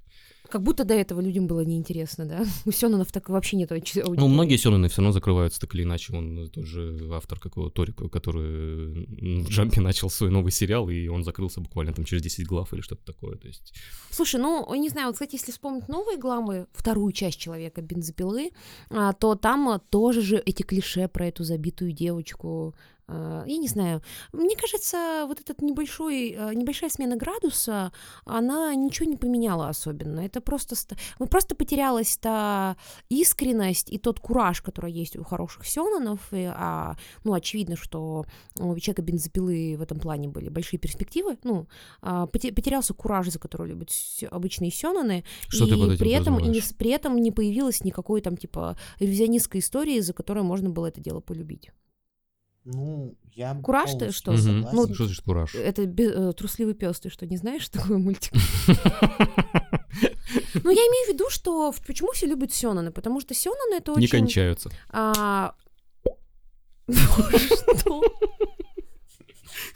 Как будто до этого людям было неинтересно, да? У Сёнонов так вообще нет ауди- Ну, аудитории. многие сёнэны все равно закрываются так или иначе. Он тоже автор какого Торика, который в Джампе начал свой новый сериал, и он закрылся буквально там через 10 глав или что-то такое. То есть Слушай, ну, не знаю, вот, кстати, если вспомнить новые гламы, вторую часть человека бензопилы, а, то там тоже же эти клише про эту забитую девочку. А, Я не знаю. Мне кажется, вот этот небольшой, а, небольшая смена градуса, она ничего не поменяла особенно. Это просто, ста- ну, просто потерялась та искренность и тот кураж, который есть у хороших сёнонов. И, а, ну, очевидно, что у человека бензопилы в этом плане были большие перспективы. Ну, а, поте- потерялся кураж, за который любят обычные сёноны, Что и при этом и не, при этом не появилось никакой там типа ревизионистской истории, за которой можно было это дело полюбить. Ну, я Кураж ты что? Согласен. Ну, что значит кураж? Это бе- э, трусливый пес, ты что не знаешь, что такое мультик? Ну я имею в виду, что почему все любят сёнаны, потому что сёнаны это Не очень. кончаются. а, Что?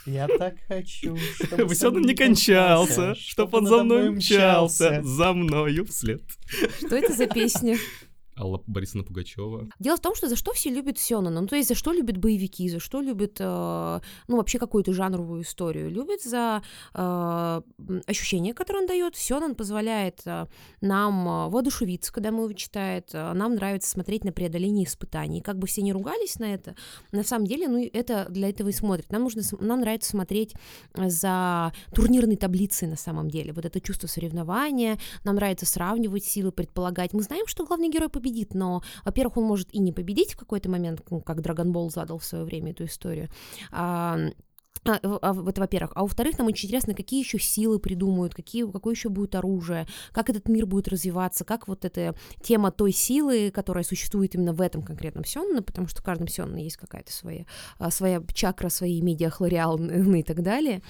Я так хочу, чтобы мной не кончался, чтоб он за мной мчался, за мною вслед. Что это за песня? Алла Борисовна Пугачева. Дело в том, что за что все любят Сёнэна, ну то есть за что любят боевики, за что любят, э, ну вообще какую-то жанровую историю, любят за э, ощущение, которое он дает. Сёнэн позволяет э, нам э, воодушевиться, когда мы его читает, э, нам нравится смотреть на преодоление испытаний. Как бы все не ругались на это, на самом деле, ну это для этого и смотрят. Нам нужно, нам нравится смотреть за турнирной таблицей на самом деле. Вот это чувство соревнования, нам нравится сравнивать силы, предполагать. Мы знаем, что главный герой но, во-первых, он может и не победить в какой-то момент, ну, как Ball задал в свое время эту историю. А, а, а, в- это во-первых. А во-вторых, нам очень интересно, какие еще силы придумают, какие, какое еще будет оружие, как этот мир будет развиваться, как вот эта тема той силы, которая существует именно в этом конкретном Сёнэне, потому что в каждом Сёнэне есть какая-то своя, а, своя чакра, свои медиахлориалы и так далее.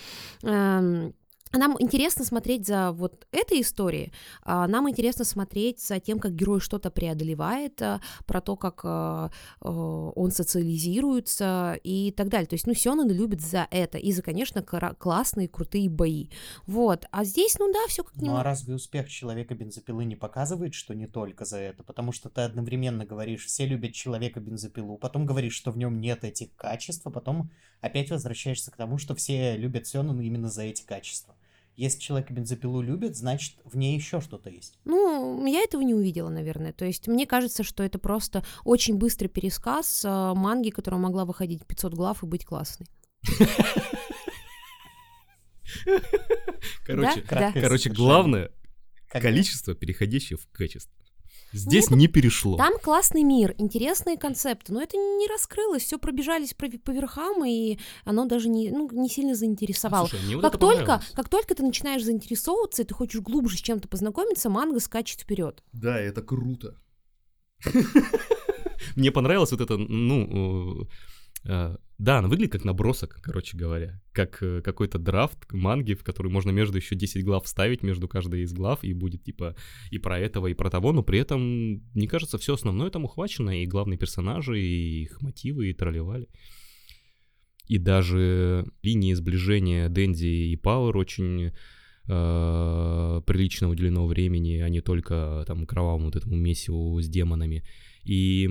Эм, нам интересно смотреть за вот этой историей, а, нам интересно смотреть за тем, как герой что-то преодолевает, а, про то, как а, а, он социализируется и так далее. То есть, ну, Сёнэн любит за это и за, конечно, классные, крутые бои. Вот. А здесь, ну да, все как Ну а разве успех человека бензопилы не показывает, что не только за это? Потому что ты одновременно говоришь, все любят человека бензопилу, потом говоришь, что в нем нет этих качеств, а потом опять возвращаешься к тому, что все любят Сёнэна именно за эти качества. Если человека бензопилу любят, значит в ней еще что-то есть. Ну, я этого не увидела, наверное. То есть мне кажется, что это просто очень быстрый пересказ а, манги, которая могла выходить 500 глав и быть классной. Короче, Да? короче, главное количество, переходящее в качество. Здесь не перешло. Там классный мир, интересные концепты, но это не раскрылось, все пробежались по, по верхам, и оно даже не, ну, не сильно заинтересовало. Слушай, мне вот как это только, как только ты начинаешь заинтересовываться, и ты хочешь глубже с чем-то познакомиться, манга скачет вперед. Да, это круто. Мне понравилось вот это, ну, э, да, она выглядит как набросок, короче говоря, как э, какой-то драфт манги, в который можно между еще 10 глав вставить, между каждой из глав, и будет типа и про этого, и про того, но при этом, мне кажется, все основное там ухвачено, и главные персонажи, и их мотивы, и тролливали. И даже линии сближения Дэнди и Пауэр очень э, прилично уделено времени, а не только там кровавому вот этому месиву с демонами. И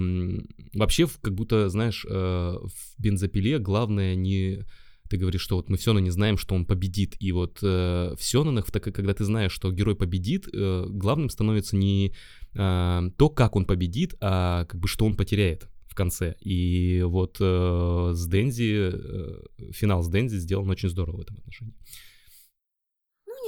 вообще, как будто, знаешь, э, в бензопиле главное не... Ты говоришь, что вот мы все равно не знаем, что он победит. И вот э, в Сёнэнах, так когда ты знаешь, что герой победит, э, главным становится не э, то, как он победит, а как бы что он потеряет в конце. И вот э, с Дензи, э, финал с Дензи сделан очень здорово в этом отношении.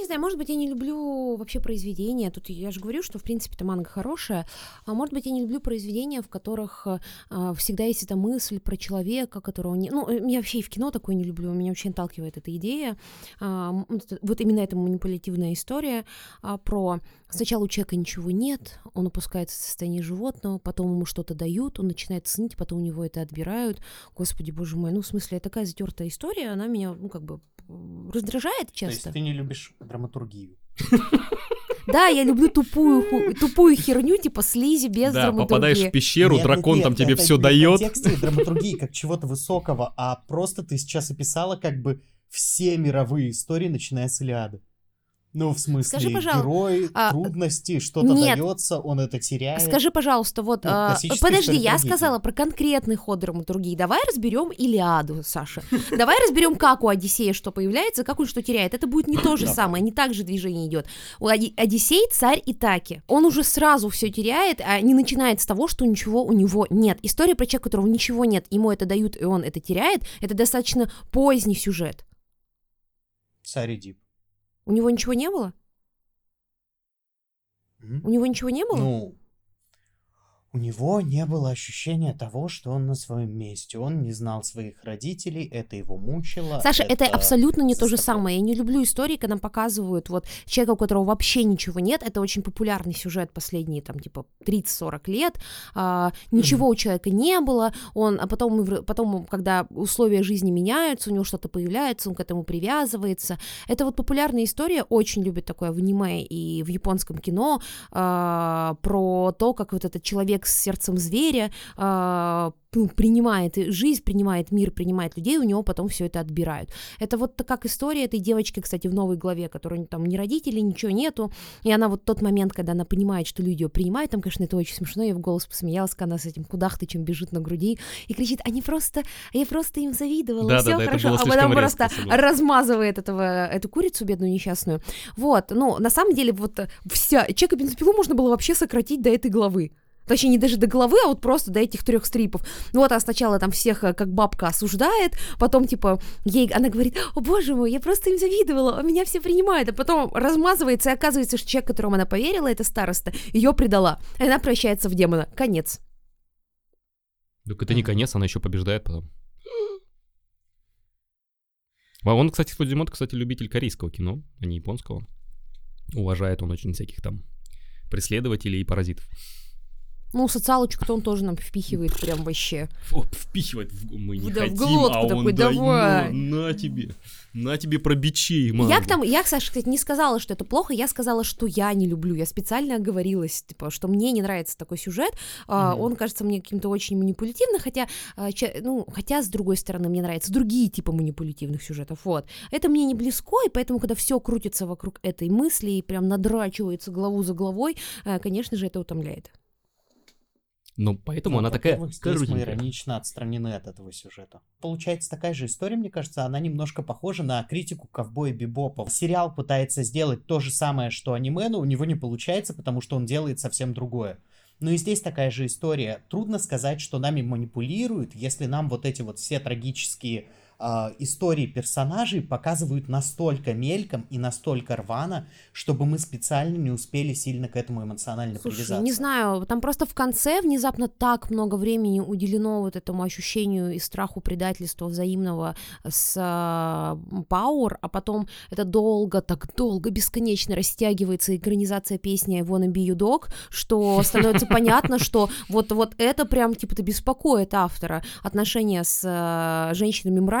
Знаю, может быть, я не люблю вообще произведения. Тут я же говорю, что, в принципе, это манга хорошая. А может быть, я не люблю произведения, в которых а, всегда есть эта мысль про человека, которого не... Ну, э, я вообще и в кино такое не люблю. Меня очень отталкивает эта идея. А, вот именно эта манипулятивная история а, про сначала у человека ничего нет, он опускается в состояние животного, потом ему что-то дают, он начинает ценить, потом у него это отбирают. Господи, боже мой, ну, в смысле, такая затертая история, она меня, ну, как бы раздражает То часто. есть ты не любишь драматургию. Да, я люблю тупую, ху- тупую херню, типа слизи без Да, драматургии. попадаешь в пещеру, Нет, дракон нет, там тебе это все дает. контексте драматургии как чего-то высокого, а просто ты сейчас описала как бы все мировые истории, начиная с Илиады. Ну, в смысле, Скажи, герой, а, трудности, что-то нет. дается, он это теряет. Скажи, пожалуйста, вот, Ну, а, подожди, я сказала про конкретный ход драматургии. Давай разберем Илиаду, Саша. Давай разберем, как у Одиссея что появляется, как он что теряет. Это будет не то же самое, не так же движение идет. У Оди- Одиссей царь Итаки. Он уже сразу все теряет, а не начинает с того, что ничего у него нет. История про человека, у которого ничего нет, ему это дают, и он это теряет, это достаточно поздний сюжет. Царь Эдип. У него ничего не было? У него ничего не было? Ну, у него не было ощущения того, что он на своем месте. Он не знал своих родителей, это его мучило. Саша, это, абсолютно не то же самое. Я не люблю истории, когда показывают вот человека, у которого вообще ничего нет. Это очень популярный сюжет последние там типа 30-40 лет. А, ничего у человека не было. Он, а потом, потом, когда условия жизни меняются, у него что-то появляется, он к этому привязывается. Это вот популярная история, очень любят такое в аниме и в японском кино а, про то, как вот этот человек с сердцем зверя а, ну, принимает жизнь, принимает мир, принимает людей, у него потом все это отбирают. Это вот как история этой девочки, кстати, в новой главе, которой там ни родителей, ничего нету, и она вот тот момент, когда она понимает, что люди ее принимают, там, конечно, это очень смешно, я в голос посмеялась, когда она с этим кудахтычем бежит на груди и кричит, они просто, я просто им завидовала, Да-да-да, все это хорошо, было а потом резко, просто согласен. размазывает этого, эту курицу бедную несчастную. Вот, ну, на самом деле, вот э, вся, Чека бензопилу можно было вообще сократить до этой главы. Точнее, не даже до головы, а вот просто до этих трех стрипов. Ну вот, а сначала там всех э, как бабка осуждает, потом, типа, ей она говорит, о боже мой, я просто им завидовала, а меня все принимают, а потом размазывается, и оказывается, что человек, которому она поверила, это староста, ее предала, и она превращается в демона. Конец. Так это не конец, она еще побеждает потом. А он, кстати, Фудзимото, кстати, любитель корейского кино, а не японского. Уважает он очень всяких там преследователей и паразитов. Ну, социалочку-то он тоже нам впихивает прям вообще. О, впихивает в мы не Да, в хотим, глотку а он такой, дает. давай. На тебе, на тебе про бичей, мама. Я к тому, я, Саша, кстати, не сказала, что это плохо, я сказала, что я не люблю. Я специально оговорилась, типа, что мне не нравится такой сюжет. А, Мгм. Он кажется мне каким-то очень манипулятивным, хотя, а, ну, хотя, с другой стороны, мне нравятся другие типы манипулятивных сюжетов. Вот. Это мне не близко, и поэтому, когда все крутится вокруг этой мысли и прям надрачивается главу за главой, а, конечно же, это утомляет. Ну, поэтому Ну, она такая здесь мы иронично отстранены от этого сюжета. Получается такая же история, мне кажется, она немножко похожа на критику ковбоя Бибопа. Сериал пытается сделать то же самое, что аниме, но у него не получается, потому что он делает совсем другое. Ну и здесь такая же история. Трудно сказать, что нами манипулируют, если нам вот эти вот все трагические истории персонажей показывают настолько мельком и настолько рвано, чтобы мы специально не успели сильно к этому эмоционально Слушай, привязаться. не знаю, там просто в конце внезапно так много времени уделено вот этому ощущению и страху предательства взаимного с а, Пауэр, а потом это долго, так долго, бесконечно растягивается экранизация песни wanna be your dog, что становится понятно, что вот, вот это прям типа-то беспокоит автора. Отношения с а,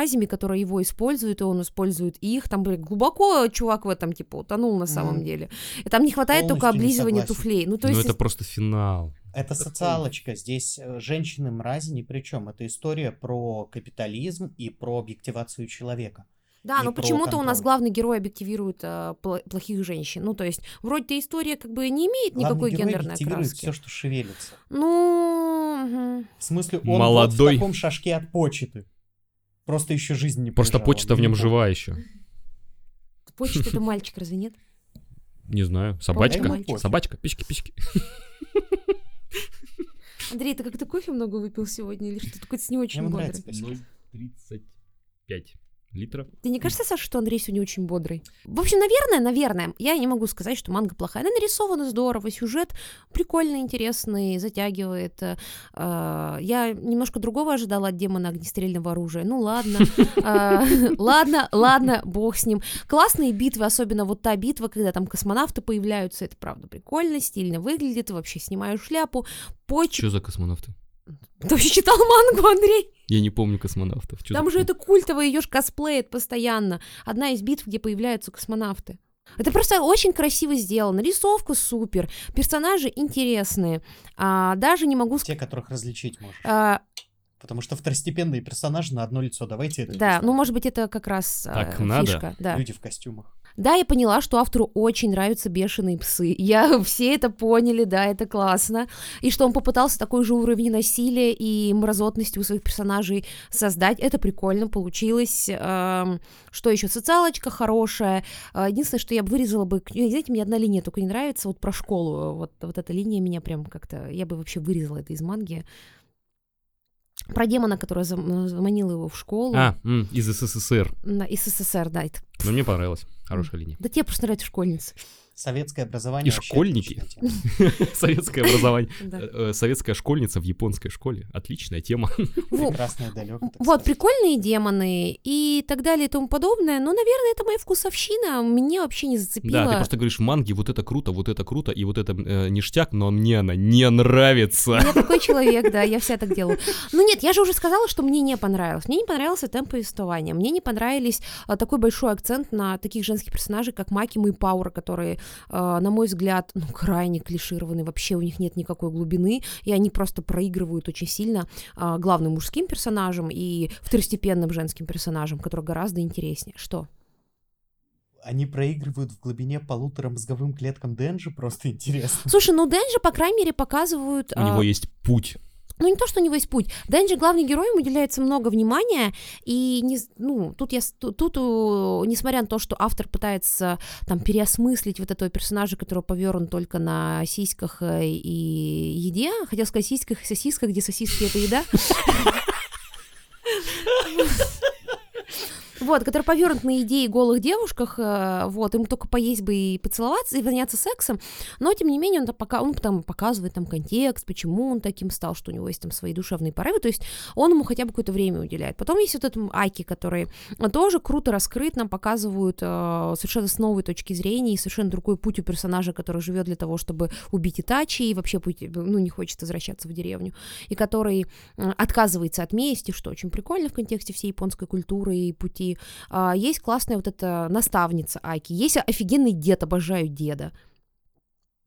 женщинами-мразями, которые его используют, и он использует их. Там, блин, глубоко чувак в этом, типа, утонул на самом Мгм. деле. И там не хватает только Полностью не облизывания туфлей. Ну, то Ну, есть, это просто финал. Это социалочка. Здесь э, женщины мрази ни при чем. Это история про капитализм и про объективацию человека. да, и но почему-то у нас главный герой объективирует пла- плохих женщин. Ну, то есть, вроде история как бы не имеет никакой Главный герой гендерной объективирует окраски. все, что шевелится. Ну. В смысле, он Молодой. вот в таком шажке от почты. Просто еще жизнь не Просто прожил, почта в нем не жива еще. почта это мальчик, разве нет? Не знаю. Собачка? Собачка? Пички-пички. Андрей, ты как-то кофе много выпил сегодня или что-то какой-то не очень бодрый? нравится писать. 0,35 литра. Тебе не кажется, Саша, что Андрей сегодня очень бодрый? В общем, наверное, наверное, я не могу сказать, что манга плохая. Она нарисована здорово, сюжет прикольный, интересный, затягивает. Э, Я немножко другого ожидала от демона огнестрельного оружия. Ну ладно, Э, ладно, ладно, бог с ним. Классные битвы, особенно вот та битва, когда там космонавты появляются, это правда прикольно, стильно выглядит, вообще снимаю шляпу. Поч... Что за космонавты? Ты вообще читал мангу, Андрей? Я не помню космонавтов. Чё Там за- же это культово, ее ж косплеит постоянно. Одна из битв, где появляются космонавты. Это просто очень красиво сделано. Рисовка супер, персонажи интересные. А, даже не могу Те, сказать. которых различить можешь. А, Потому что второстепенные персонажи на одно лицо. Давайте это да, ну может быть это как раз а, Так надо. фишка. Да. Люди в костюмах. Да, я поняла, что автору очень нравятся бешеные псы. Я все это поняли, да, это классно. И что он попытался такой же уровень насилия и мразотности у своих персонажей создать. Это прикольно получилось. Что еще? Социалочка хорошая. А, Единственное, что я бы вырезала бы... Знаете, мне одна линия только не нравится, вот про школу. Вот, вот эта линия меня прям как-то... Я бы вообще вырезала это из манги. Про демона, который зам- заманил его в школу. А, из СССР. На, из СССР, да. Но мне понравилось. Хорошая линия. Да тебе просто нравятся школьницы. Советское образование И школьники. Советское образование. Э, э, Советская школьница в японской школе. Отличная тема. Прекрасное далеко. Вот, прикольные демоны и так далее и тому подобное. Но, наверное, это моя вкусовщина. Мне вообще не зацепило. Да, ты просто говоришь, манги, вот это круто, вот это круто, и вот это э, ништяк, но мне она не нравится. Я такой человек, да, я вся так делаю. Ну нет, я же уже сказала, что мне не понравилось. Мне не понравился темп повествования. Мне не понравились а, такой большой акцент на таких женских персонажей, как Макима и Паура, которые, на мой взгляд, ну, крайне клишированы. Вообще у них нет никакой глубины, и они просто проигрывают очень сильно а, главным мужским персонажам и второстепенным женским персонажам, которые гораздо интереснее. Что? Они проигрывают в глубине полутора мозговым клеткам Денджи, просто интересно. Слушай, ну Дэнджи, по крайней мере, показывают... У него а, есть путь. Ну, не то, что у него есть путь. Дэнджи, главный герой, ему уделяется много внимания, и, не, ну, тут, я, с- ту- тут, у- несмотря на то, что автор пытается там переосмыслить вот этого персонажа, который повернут только на сиськах э, и еде, хотел сказать сиськах и сосисках, где сосиски — это еда, Вот, который повернут на идеи голых девушках, э, вот, ему только поесть бы и поцеловаться, и заняться сексом, но, тем не менее, он, пока, он там показывает там контекст, почему он таким стал, что у него есть там свои душевные порывы, то есть он ему хотя бы какое-то время уделяет. Потом есть вот этот Аки, который тоже круто раскрыт, нам показывают э, совершенно с новой точки зрения и совершенно другой путь у персонажа, который живет для того, чтобы убить Итачи и вообще путь, ну, не хочет возвращаться в деревню, и который э, отказывается от мести, что очень прикольно в контексте всей японской культуры и пути. А, есть классная вот эта наставница Аки, есть офигенный дед, обожаю деда.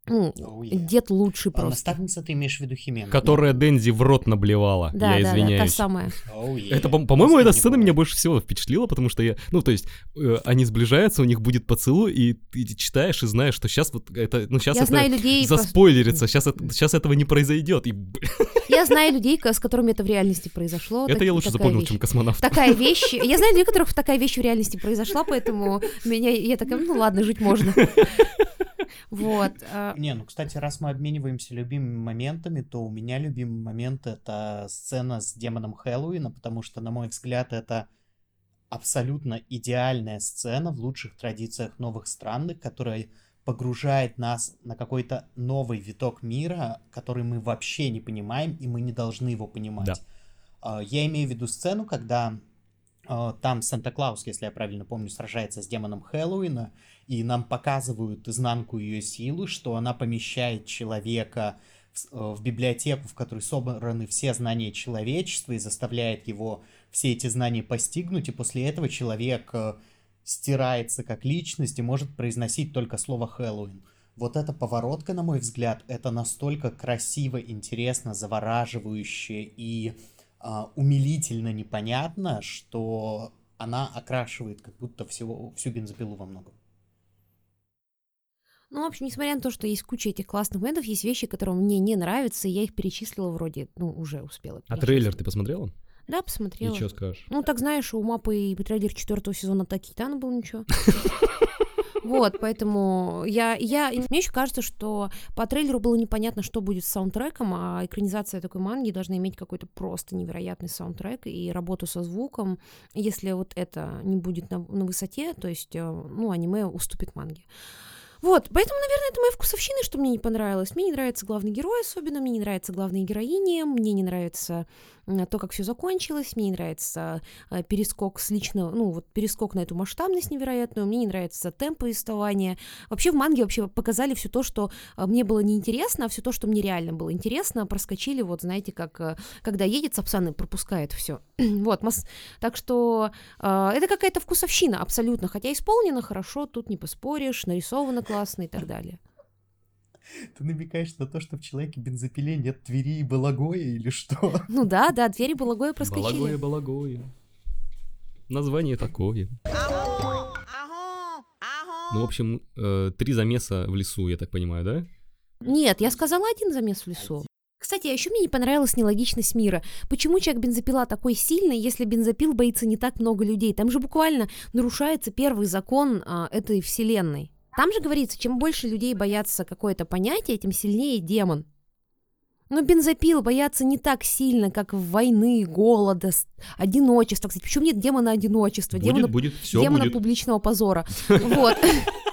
Ну, Oh, yeah. дед лучший А просто. наставница ты имеешь в виду Химену? Которая Дензи в рот наблевала. Да, я да, да, та извиняюсь. самая. Oh, yeah. Это, по- по-моему, эта сцена меня больше всего впечатлила, потому что я, ну, то есть, э, они сближаются, у них будет поцелуй, и ты читаешь и знаешь, что сейчас вот это, ну, сейчас Я это знаю людей, просто- заспойлерится, сейчас, сейчас этого не произойдет, и я знаю людей, с которыми это в реальности произошло. это Так- я лучше запомнил, вещь. чем космонавт. Такая вещь. Я знаю людей, у которых такая вещь в реальности произошла, поэтому меня я такая, ну ладно, жить можно. Вот. а, Не, ну, кстати, раз мы обмениваемся любимыми моментами, то у меня любимый момент — это сцена с демоном Хэллоуина, потому что, на мой взгляд, это абсолютно идеальная сцена в лучших традициях новых странных, которая погружает нас на какой-то новый виток мира, который мы вообще не понимаем, и мы не должны его понимать. Да. А, Я имею в виду сцену, когда а, там Санта-Клаус, если я правильно помню, сражается с демоном Хэллоуина, и нам показывают изнанку ее силы, что она помещает человека в, э, в библиотеку, в которой собраны все знания человечества, и заставляет его все эти знания постигнуть, и после этого человек э, стирается как личность и может произносить только слово Хэллоуин. Вот эта поворотка, на мой взгляд, это настолько красиво, интересно, завораживающе и а, умилительно непонятно, что она окрашивает как будто всего, всю бензопилу во многом. Ну, в общем, несмотря на то, что есть куча этих классных моментов, есть вещи, которые мне не нравятся, и я их перечислила вроде, ну, уже успела. А трейлер ты посмотрела? Да, посмотрела. И что скажешь? Ну, так знаешь, у Мапы и трейлер четвертого сезона Такитана был ничего. Вот, поэтому я, я... Мне еще кажется, что по трейлеру было непонятно, что будет с саундтреком, а экранизация такой манги должна иметь какой-то просто невероятный саундтрек и работу со звуком. Если вот это не будет на, на высоте, то есть, э, ну, аниме уступит манге. Вот, поэтому, наверное, это моя вкусовщина, что мне не понравилось. Мне не нравится главный герой особенно, мне не нравятся главные героини, мне не нравится то, как все закончилось, мне не нравится э, перескок с личного, ну, вот перескок на эту масштабность невероятную, мне не нравится темп повествования. Вообще в манге вообще показали все то, что э, мне было неинтересно, а все то, что мне реально было интересно, проскочили, вот, знаете, как э, когда едет Сапсан и пропускает все. вот, мас... так что это какая-то вкусовщина абсолютно, хотя исполнено хорошо, тут не поспоришь, нарисовано классно и так далее. Ты намекаешь на то, что в человеке бензопиле нет двери и балагоя или что? Ну да, да, двери балагоя проскочили. Балагоя, балагоя. Название такое. Ну, в общем, э, три замеса в лесу, я так понимаю, да? Нет, я сказала один замес в лесу. Кстати, а еще мне не понравилась нелогичность мира. Почему человек-бензопила такой сильный, если бензопил боится не так много людей? Там же буквально нарушается первый закон а, этой вселенной. Там же говорится, чем больше людей боятся какое-то понятие, тем сильнее демон. Но бензопил боятся не так сильно, как войны, голода, одиночества. Кстати, почему нет демона одиночества? Будет, демона, будет, все демона будет. публичного позора. Вот.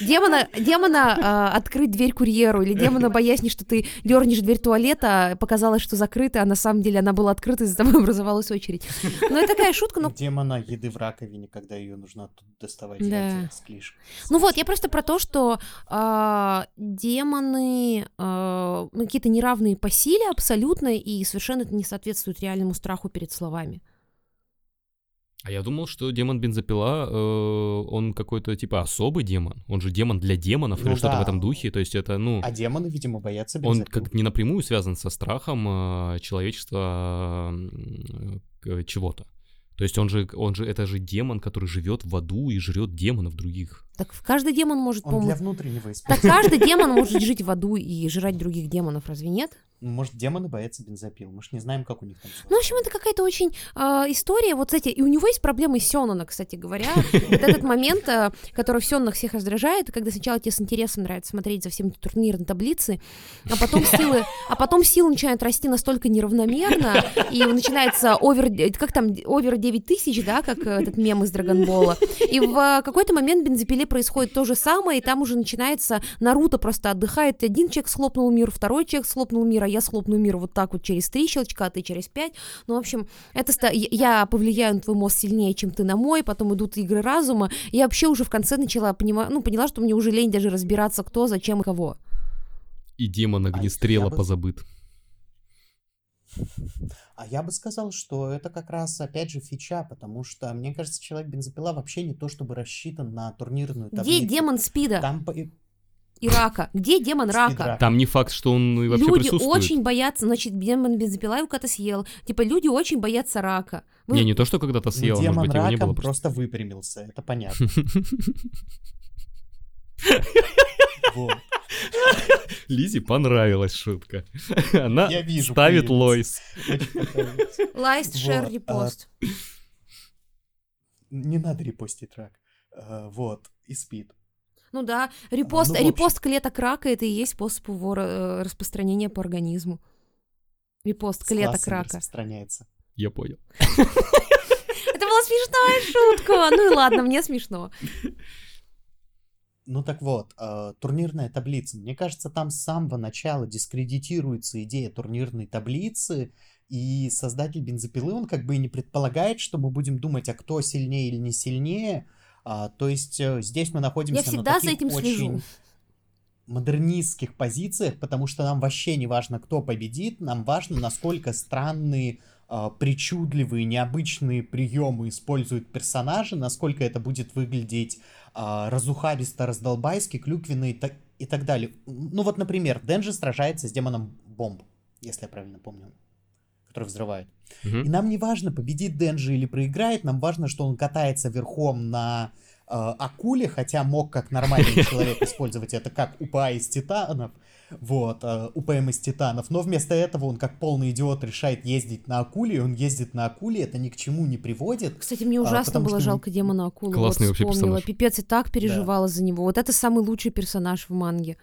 Демона, демона э, открыть дверь курьеру или демона боязни, что ты дернешь дверь туалета, показалось, что закрыта, а на самом деле она была открыта, и за тобой образовалась очередь. Ну, это такая шутка, но... Демона еды в раковине, когда ее нужно оттуда доставать Да. с клиш. Ну вот, я просто про то, что э, демоны э, какие-то неравные по силе абсолютно, и совершенно это не соответствует реальному страху перед словами. А я думал, что демон бензопила, э, он какой-то типа особый демон. Он же демон для демонов Ну или что-то да. в этом духе. То есть это, ну, А демоны, видимо, боятся он бензопил. как не напрямую связан со страхом э, человечества э, чего-то. То есть он же, он же, это же демон, который живет в аду и жрет демонов других. Так каждый демон может, Он для внутреннего Так использования. каждый демон может жить в аду и жрать других демонов, разве нет? Может, демоны боятся бензопил. Мы ж не знаем, как у них там. Ну, в общем, это какая-то очень э, история. Вот, кстати, и у него есть проблемы с Сёнона, кстати говоря. Вот этот момент, э, который в Сёнонах всех раздражает, когда сначала тебе с интересом нравится смотреть за всеми турнирной таблицы, а потом силы, а потом силы начинают расти настолько неравномерно, и начинается овер, как там, овер 9 тысяч, да, как этот мем из Драгонбола. И в э, какой-то момент бензопиле происходит то же самое, и там уже начинается Наруто просто отдыхает. Один человек схлопнул мир, второй человек схлопнул мир, а я схлопну мир вот так вот через три щелчка, а ты через пять. Ну, в общем, это ста- я- повлияю на твой мозг сильнее, чем ты на мой, потом идут игры разума. Я вообще уже в конце начала понимать, ну, поняла, что мне уже лень даже разбираться, кто, зачем и кого. И демон А огнестрела бы- позабыт. А я бы сказал, что это как раз, опять же, фича, потому что, мне кажется, Человек-бензопила вообще не то, чтобы рассчитан на турнирную таблицу. Где демон спида Там и- рака? Где демон рака? Там не факт, что он и вообще люди присутствует. очень боятся, значит, демон бензопила его когда-то съел. Типа, люди очень боятся рака. Вы- Не, не то, что когда-то Ну, съел, может демон быть, его не было просто. просто выпрямился, это понятно. Вот. Лизе понравилась шутка. Она Я вижу, ставит. Лойс. Лайст, шер, а, репост. Не надо репостить рак. А, Вот, и спит. Ну да, репост, ну, репост клеток рака это и есть способ его э, распространения по организму. Репост клеток рака. распространяется. Я понял. Это была смешная шутка. Ну и ладно, мне смешно. Ну так вот, э, турнирная таблица. Мне кажется, там с самого начала дискредитируется идея турнирной таблицы, и создатель бензопилы, он как бы и не предполагает, что мы будем думать, а кто сильнее или не сильнее. А, то есть э, здесь мы находимся Я всегда на за таких этим слежу. очень модернистских позициях, потому что нам вообще не важно, кто победит, нам важно, насколько странные, причудливые, необычные приемы используют персонажи, насколько это будет выглядеть а, разухабисто, раздолбайски, клюквенно и, так- и так далее. Ну вот, например, Денджи сражается с демоном бомб, если я правильно помню, который взрывает. И Мгм. нам не важно, победит Денджи или проиграет, нам важно, что он катается верхом на э, акуле, хотя мог как нормальный человек использовать это как упа из титанов. Вот, УПМ из Титанов, но вместо этого он как полный идиот решает ездить на акуле, и он ездит на акуле, это ни к чему не приводит. Кстати, мне А, ужасно потому было что- жалко демона акулы. Классный вот вообще вспомнила. персонаж. Пипец, и так переживала за него. Вот это самый лучший персонаж в манге.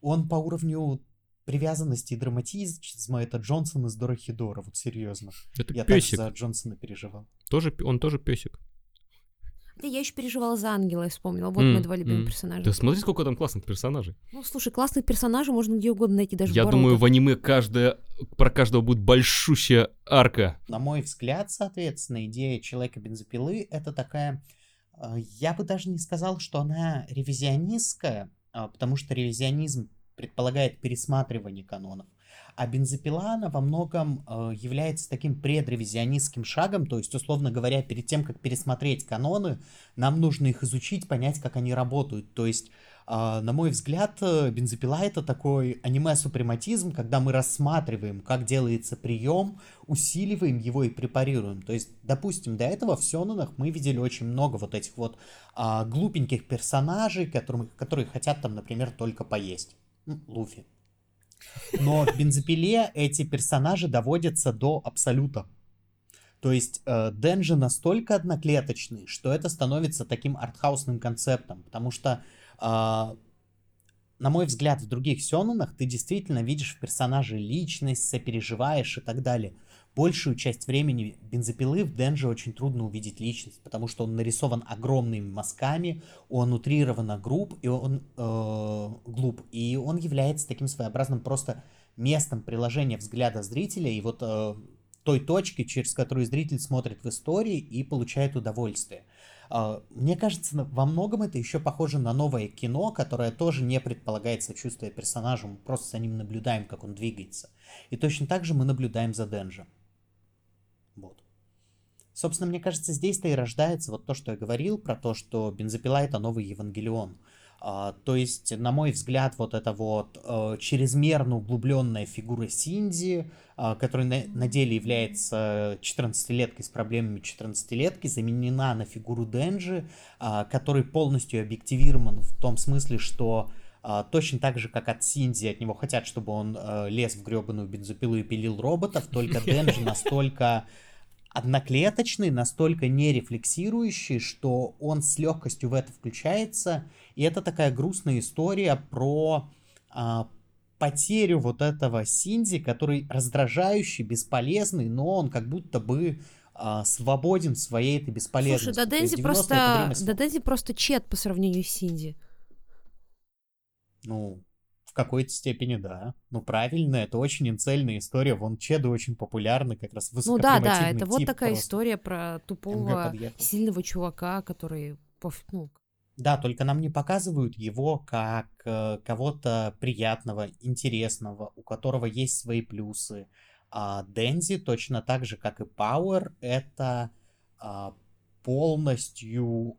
Он по уровню привязанности и драматизма это Джонсон из Дорохидора, вот серьезно. Это Я так песик. за Джонсона переживал. Тоже, он тоже песик. Да, я еще переживала за ангела, я вспомнила. Вот М, мои два любимых м. персонажа. Да смотри, сколько там классных персонажей. Ну, слушай, классных персонажей можно где угодно найти, даже Я в думаю, в аниме каждая, про каждого будет большущая арка. На мой взгляд, соответственно, идея Человека-бензопилы это такая... э, Я бы даже не сказал, что она ревизионистская, а, потому что ревизионизм предполагает пересматривание канонов. А бензопила, она во многом э, является таким предревизионистским шагом, то есть, условно говоря, перед тем, как пересмотреть каноны, нам нужно их изучить, понять, как они работают. То есть, а, на мой взгляд, э, бензопила это такой аниме-супрематизм, когда мы рассматриваем, как делается прием, усиливаем его и препарируем. То есть, допустим, до этого в Сёнэнах мы видели очень много вот этих вот а, глупеньких персонажей, которым, которые хотят там, например, только поесть. Луфи. Но в бензопиле эти персонажи доводятся до абсолюта. То есть э, Денжи настолько одноклеточный, что это становится таким артхаусным концептом, потому что, э, на мой взгляд, в других сёнэнах ты действительно видишь в персонаже личность, сопереживаешь и так далее. Большую часть времени бензопилы в Денже очень трудно увидеть личность, потому что он нарисован огромными мазками, он утрированно груб, и он э, глуп, и он является таким своеобразным просто местом приложения взгляда зрителя и вот э, той точки, через которую зритель смотрит в истории и получает удовольствие. А, Мне кажется, во многом это еще похоже на новое кино, которое тоже не предполагает сочувствие персонажу, мы просто за ним наблюдаем, как он двигается. И точно так же мы наблюдаем за Денджем. Вот. Собственно, мне кажется, здесь-то и рождается вот то, что я говорил про то, что бензопила это новый Евангелион. А, то есть, на мой взгляд, вот эта вот э, чрезмерно углубленная фигура Синди, а, которая на, на деле является 14-леткой с проблемами 14-летки, заменена на фигуру Денджи, а, который полностью объективирован в том смысле, что точно так же, как от Синди, от него хотят, чтобы он э, лез в гребаную бензопилу и пилил роботов, только Денджи настолько одноклеточный, настолько нерефлексирующий, что он с легкостью в это включается. И это такая грустная история про а, потерю вот этого Синди, который раздражающий, бесполезный, но он как будто бы а, свободен в своей этой бесполезности. Слушай, да То есть Дензи 90-е это просто, да просто чет по сравнению с Синди. Ну, в какой-то степени да. Ну, правильно, это очень инцельная история. Вон Чеды очень популярны, как раз Ну да, да, это вот такая просто. история про тупого, сильного чувака, который ну, Да, только нам не показывают его как э, кого-то приятного, интересного, у которого есть свои плюсы. А Дензи, точно так же, как и Пауэр, это а, полностью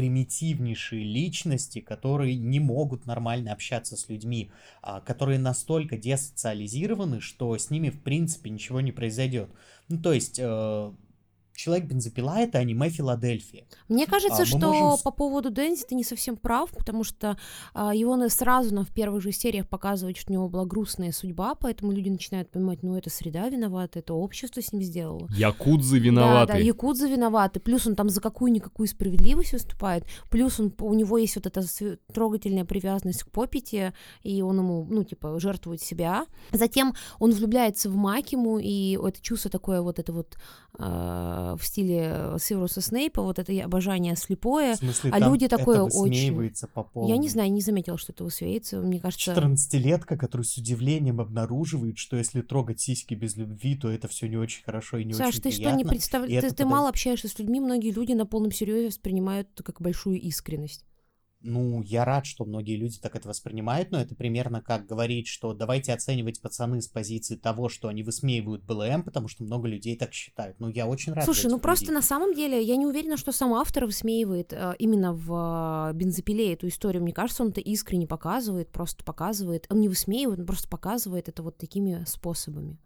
примитивнейшие личности, которые не могут нормально общаться с людьми, а, которые настолько десоциализированы, что с ними в принципе ничего не произойдет. Ну, то есть, э, Человек-бензопила это аниме Филадельфия. Мне кажется, А, что можем по поводу Дензи ты не совсем прав, потому что а, его на- сразу нам в первых же сериях показывают, что у него была грустная судьба, поэтому люди начинают понимать, ну это среда виновата, это общество с ним сделало. Якудзы Да, виноваты. да, якудзы виноваты. Плюс он там за какую-никакую справедливость выступает. Плюс он, у него есть вот эта трогательная привязанность к Попите, и он ему, ну, типа, жертвует себя. Затем он влюбляется в Макиму, и это чувство такое вот это вот э, в стиле Северуса Снейпа, вот это обожание слепое. В смысле, а люди такое очень- высмеивается по полной. Я не знаю, не заметила, что это высвеется. Мне кажется... 14-летка, который с удивлением обнаруживает, что если трогать сиськи без любви, то это все не очень хорошо и не Саш, очень ты что, приятно. не И представляешь? Ты, ты подо- мало общаешься с людьми, многие люди на полном серьезе воспринимают это как большую искренность. Ну, я рад, что многие люди так это воспринимают, но это примерно как говорить, что давайте оценивать пацаны с позиции того, что они высмеивают БЛМ, потому что много людей так считают. Ну, я очень рад. Слушай, ну этих просто людей. на самом деле я не уверена, что сам автор высмеивает э, именно в э, бензопиле эту историю. Мне кажется, он это искренне показывает, просто показывает. Он не высмеивает, он просто показывает это вот такими способами.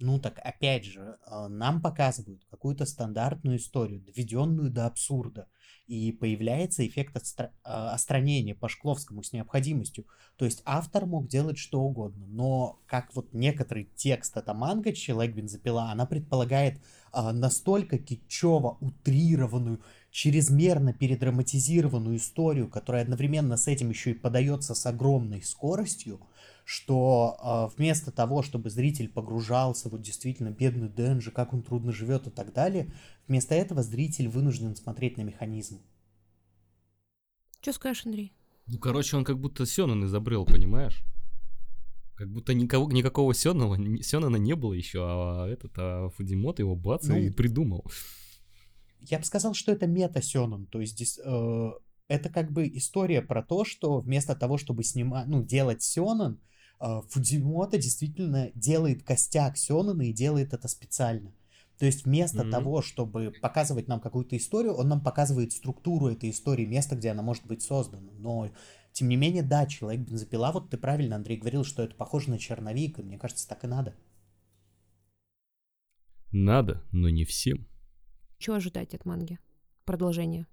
Ну так опять же, э, нам показывают какую-то стандартную историю, доведенную до абсурда. И появляется эффект отстра- э, остранения по Шкловскому с необходимостью. То есть автор мог делать что угодно, но как вот некоторый текст это манга «Человек бензопила», она предполагает а, настолько кичево утрированную, чрезмерно передраматизированную историю, которая одновременно с этим еще и подается с огромной скоростью, что э, вместо того, чтобы зритель погружался, вот действительно, бедный Денджи, как он трудно живет и так далее, вместо этого зритель вынужден смотреть на механизм. Что скажешь, Андрей? Ну, короче, он как будто Сёнэн изобрел, понимаешь? Как будто никого, никакого Сёнана, Сёнана не было еще, а этот, а Фудимот его бац Ну, и придумал. Я бы сказал, что это мета-сёнэн, то есть здесь э, это как бы история про то, что вместо того, чтобы снимать, ну, делать сёнэн, э, действительно делает костяк сёнэна и делает это специально. То есть вместо Мгм. того, чтобы показывать нам какую-то историю, он нам показывает структуру этой истории, место, где она может быть создана. Но, тем не менее, да, человек бензопила, вот ты правильно, Андрей, говорил, что это похоже на черновик, и мне кажется, так и надо. Надо, но не всем. Чего ожидать от манги? Продолжение.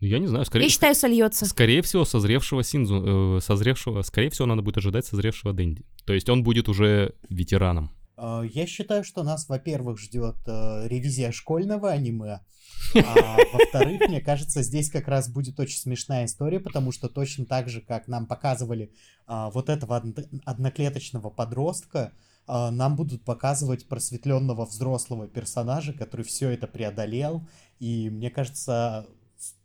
Ну, я не знаю, скорее, Я считаю, сольется. скорее всего, созревшего Синзу, э, созревшего, скорее всего, надо будет ожидать созревшего Дэнди. То есть он будет уже ветераном. Э, Я считаю, что нас, во-первых, ждет э, ревизия школьного аниме, а во-вторых, мне кажется, здесь как раз будет очень смешная история, потому что точно так же, как нам показывали а, вот этого од- одноклеточного подростка, а, нам будут показывать просветленного взрослого персонажа, который все это преодолел, и мне кажется,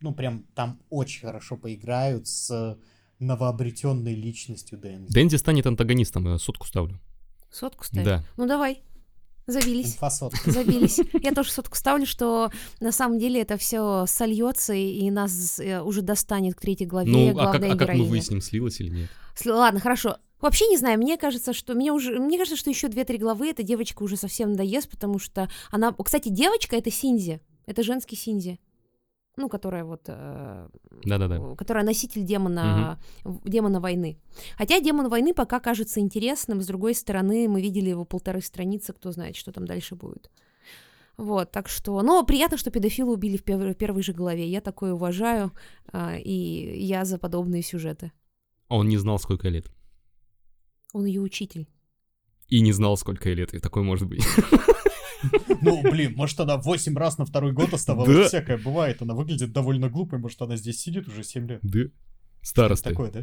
ну прям там очень хорошо поиграют с новообретенной личностью Дэнди. Дэнди станет антагонистом, я сотку ставлю. Сотку ставь? Да. Ну давай. Забились. Инфосотка. Забились. Я тоже сотку ставлю, что на самом деле это все сольется и нас э, уже достанет к третьей главе Ну, а как, а как мы выясним, слилась или нет? Сли- Ладно, хорошо. Вообще не знаю, мне кажется, что мне уже, мне кажется, что еще две-три главы эта девочка уже совсем надоест, потому что она, кстати, девочка это Синзи, это женский Синзи, ну, которая вот, э, Да-да-да. которая носитель демона, в- демона войны. Хотя демон войны пока кажется интересным, с другой стороны, мы видели его полторы страницы, кто знает, что там дальше будет. Вот, так что, но приятно, что педофила убили в пер- первой же главе. Я такое уважаю, а, и я за подобные сюжеты. А он не знал, сколько лет. Он ее учитель. И не знал, сколько ей лет, и такой может быть. Ну, блин, может, она 8 раз на второй год оставалась. Да. Всякое бывает. Она выглядит довольно глупой. Может, она здесь сидит уже 7 лет. Да. Староста. такое, да?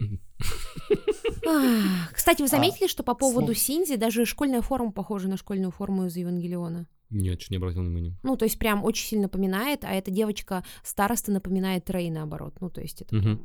Кстати, вы А, заметили, что по поводу слух- Синзи даже школьная форма похожа на школьную форму из Евангелиона? Нет, чуть не обратил внимания. Ну, то есть прям очень сильно напоминает, а эта девочка староста напоминает Рэй наоборот. Ну, то есть это прям,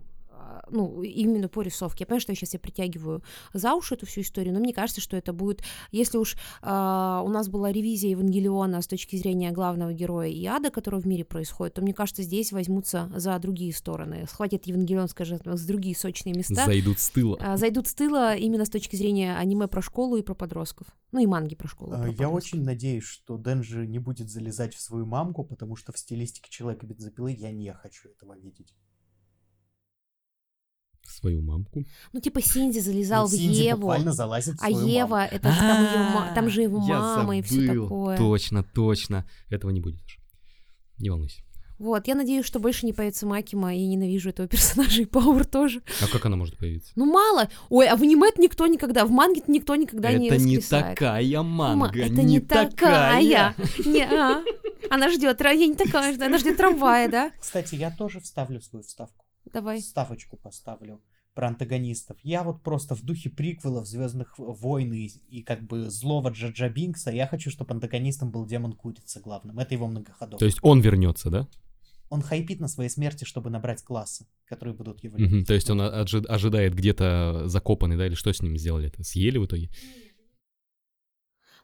ну, именно по рисовке. Я понимаю, что я сейчас я притягиваю за уши эту всю историю, но мне кажется, что это будет, если уж а, у нас была ревизия Евангелиона с точки зрения главного героя и ада, который в мире происходит, то мне кажется, здесь возьмутся за другие стороны, схватят Евангелион, скажем, с другие сочные места. Зайдут с тыла. А, зайдут с тыла именно с точки зрения аниме про школу и про подростков. Ну и манги про школу. А, про Я подростков. очень надеюсь, что Денджи не будет залезать в свою мамку, потому что в стилистике человека бензопилы я не хочу этого видеть. Свою мамку. Ну, типа Синди залезал Ну, в Синди Еву, буквально залазит в а свою Ева, мамку. это же там, её ма- там же его А, мама и все такое. Точно, точно. Этого не будет. Не волнуйся. Вот, я надеюсь, что больше не появится Макима, и ненавижу этого персонажа, и Пауэр тоже. А как она может появиться? Ну, мало. Ой, а в аниме никто никогда, в манге никто никогда не это не такая Ма, манга, это не такая. такая. Не, а. Она ждет, я не такая, она ждет трамвая, да? Кстати, я тоже вставлю свою вставку. Давай. Ставочку поставлю про антагонистов. Я вот просто в духе приквелов Звездных войн и, и как бы злого Джаджа Бинкса, я хочу, чтобы антагонистом был демон Курица главным. Это его многоходовка. То есть он вернется, да? Он хайпит на своей смерти, чтобы набрать классы, которые будут его любить. То есть он ожи- ожидает где-то закопанный, да? Или что с ним сделали? Это съели в итоге?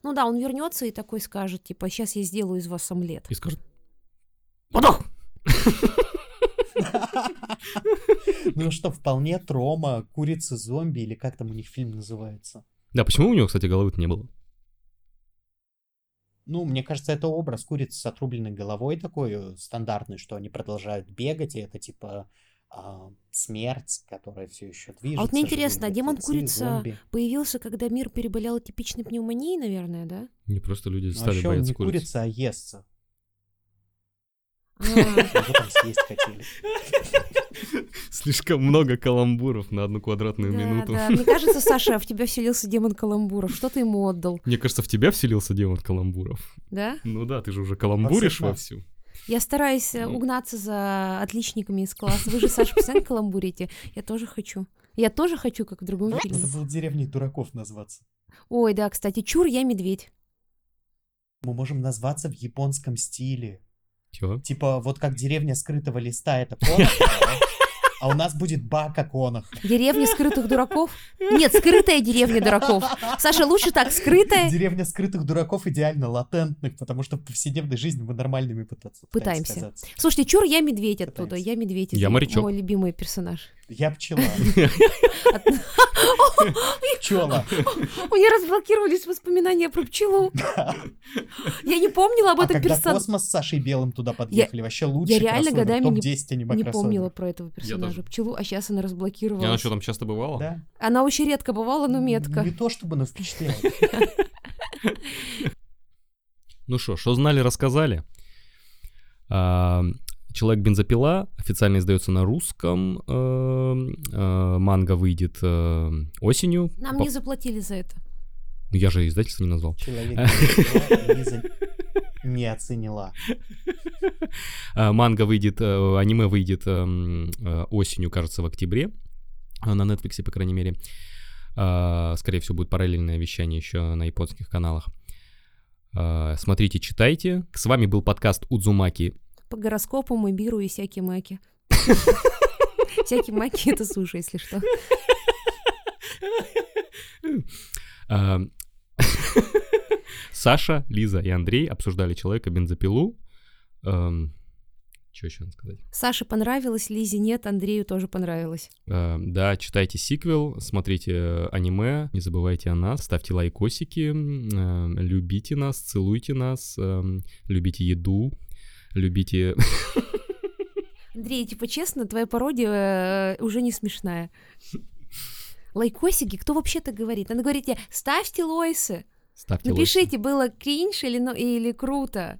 Ну да, он вернется и такой скажет, типа, сейчас я сделаю из вас омлет. И скажет... Подох! Ну что, вполне Трома, Курица-зомби, или как там у них фильм называется. Да, почему у него, кстати, головы не было? Ну, мне кажется, это образ курицы с отрубленной головой такой э, стандартный, что они продолжают бегать, и это типа а, смерть, которая все еще движется. А вот мне интересно, а демон курица зомби. появился, когда мир переболел типичной пневмонией, наверное, да? Не просто люди Ну, а стали он бояться не куриц. курица, а естся. Его там съесть хотели. Слишком много каламбуров на одну квадратную Да, минуту. да. Мне кажется, Саша, в тебя вселился демон каламбуров. Что ты ему отдал, Мне кажется, в тебя вселился демон каламбуров. да? Ну да, ты же уже каламбуришь вовсю. Я стараюсь э, Ну. угнаться за отличниками из класса. Вы же, Саша, постоянно каламбурите. Я тоже хочу. Я тоже хочу, как в другом фильме. Надо было деревней дураков назваться. Ой, да, кстати, чур, я медведь. Мы можем назваться в японском стиле. Чё? Типа, вот как деревня скрытого листа, это да? А у нас будет Бака Коноха. Деревня скрытых дураков? Нет, скрытая деревня дураков. Саша, лучше так, скрытая. Деревня скрытых дураков идеально латентных, потому что в повседневной жизни мы нормальными пытаться Пытаемся. казаться. Слушайте, чур, я медведь оттуда. Пытаемся. Я медведь. Я морячок. Мой любимый персонаж. Я пчела. Пчела. У меня разблокировались воспоминания про пчелу. Я не помнила об А этом когда персонаже. Космос с Сашей Белым туда подъехали, вообще лучший я реально годами не- топ-10 аниме Не кроссовер. помнила про этого персонажа. Тоже. Пчелу, а сейчас она И разблокировалась. Она что, там часто бывала? Да? Она очень редко бывала, но метко. Не то чтобы, но впечатляет. Ну что, что знали, рассказали. А, Человек-бензопила официально издается на русском. э, э, Манга выйдет э, осенью. Нам не заплатили за это. Ну, Я же издательство не назвал. Человек не оценила. А, Манга выйдет, э, аниме выйдет эм, э, осенью, кажется, в октябре. А, На Netflix, по крайней мере. А, Скорее всего, будет параллельное вещание еще на японских каналах. А, Смотрите, читайте. С вами был подкаст Удзумаки. По гороскопу Мобиру и всякие маки. Всякие маки это суши, если что. Саша, Лиза и Андрей обсуждали человека-бензопилу. Что еще надо сказать? Саше понравилось, Лизе нет, Андрею тоже понравилось. Э, Да, читайте сиквел, смотрите э, аниме, не забывайте о нас, ставьте лайкосики, э, любите нас, целуйте нас, эм, любите еду, любите... Андрей, типа честно, твоя пародия э, уже не смешная. Лайкосики, кто вообще так говорит? Она говорит тебе, ставьте лойсы. Ставьте Напишите, было кринж или, ну, или круто.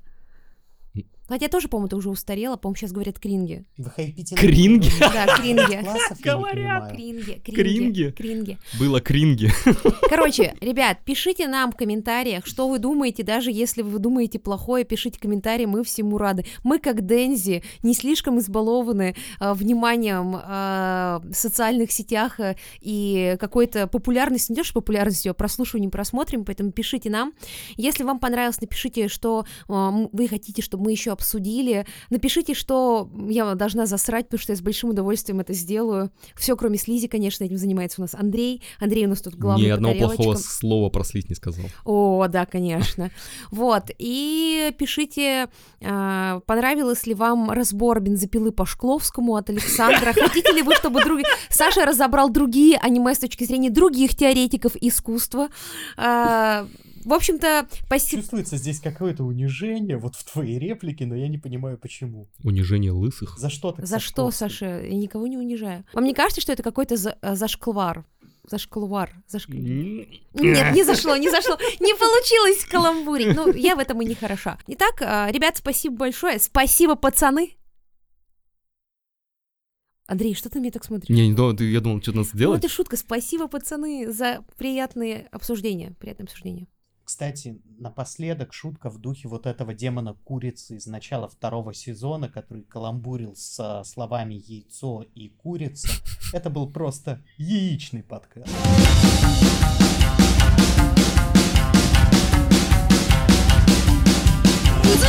Хотя тоже, по-моему, это уже устарело, по-моему, сейчас говорят кринги. Вы хайпите Кринги? Да, кринги. Говорят. Кринги, Кринги? кринги. Было кринги. Короче, ребят, пишите нам в комментариях, что вы думаете, даже если вы думаете плохое, пишите комментарии, мы всему рады. Мы, как Дензи, не слишком избалованы а, вниманием а, в социальных сетях а, и какой-то популярностью, не то что популярностью, а прослушиванием, просмотрим, поэтому пишите нам. Если вам понравилось, напишите, что вы хотите, чтобы мы еще обсудили. Напишите, что я должна засрать, потому что я с большим удовольствием это сделаю. Все, кроме слизи, конечно, этим занимается у нас Андрей. Андрей у нас тут главный Ни одного плохого слова про слизь не сказал. О, да, конечно. Вот, и пишите, а, понравилось ли вам разбор бензопилы по Шкловскому от Александра. Хотите ли вы, чтобы друг... Саша разобрал другие аниме с точки зрения других теоретиков искусства? В общем-то, спасибо. Чувствуется здесь какое-то унижение вот в твоей реплике, но я не понимаю, почему. Унижение лысых. За что ты? За что, Саша? Я никого не унижаю. Вам не кажется, что это какой-то за- а, зашквар? Зашквар. Зашк... Нет, не зашло, не зашло. Не получилось каламбурить. Ну, я в этом и не хороша. Итак, а, ребят, спасибо большое. Спасибо, пацаны. Андрей, что ты мне так смотришь? Не, не думал, ты- я думал, что надо Ну, сделать. это шутка. Спасибо, пацаны, за приятные обсуждения. Приятное обсуждение. Кстати, напоследок шутка в духе вот этого демона курицы из начала второго сезона, который каламбурил с словами яйцо и курица. Это был просто яичный подкаст. Кузо,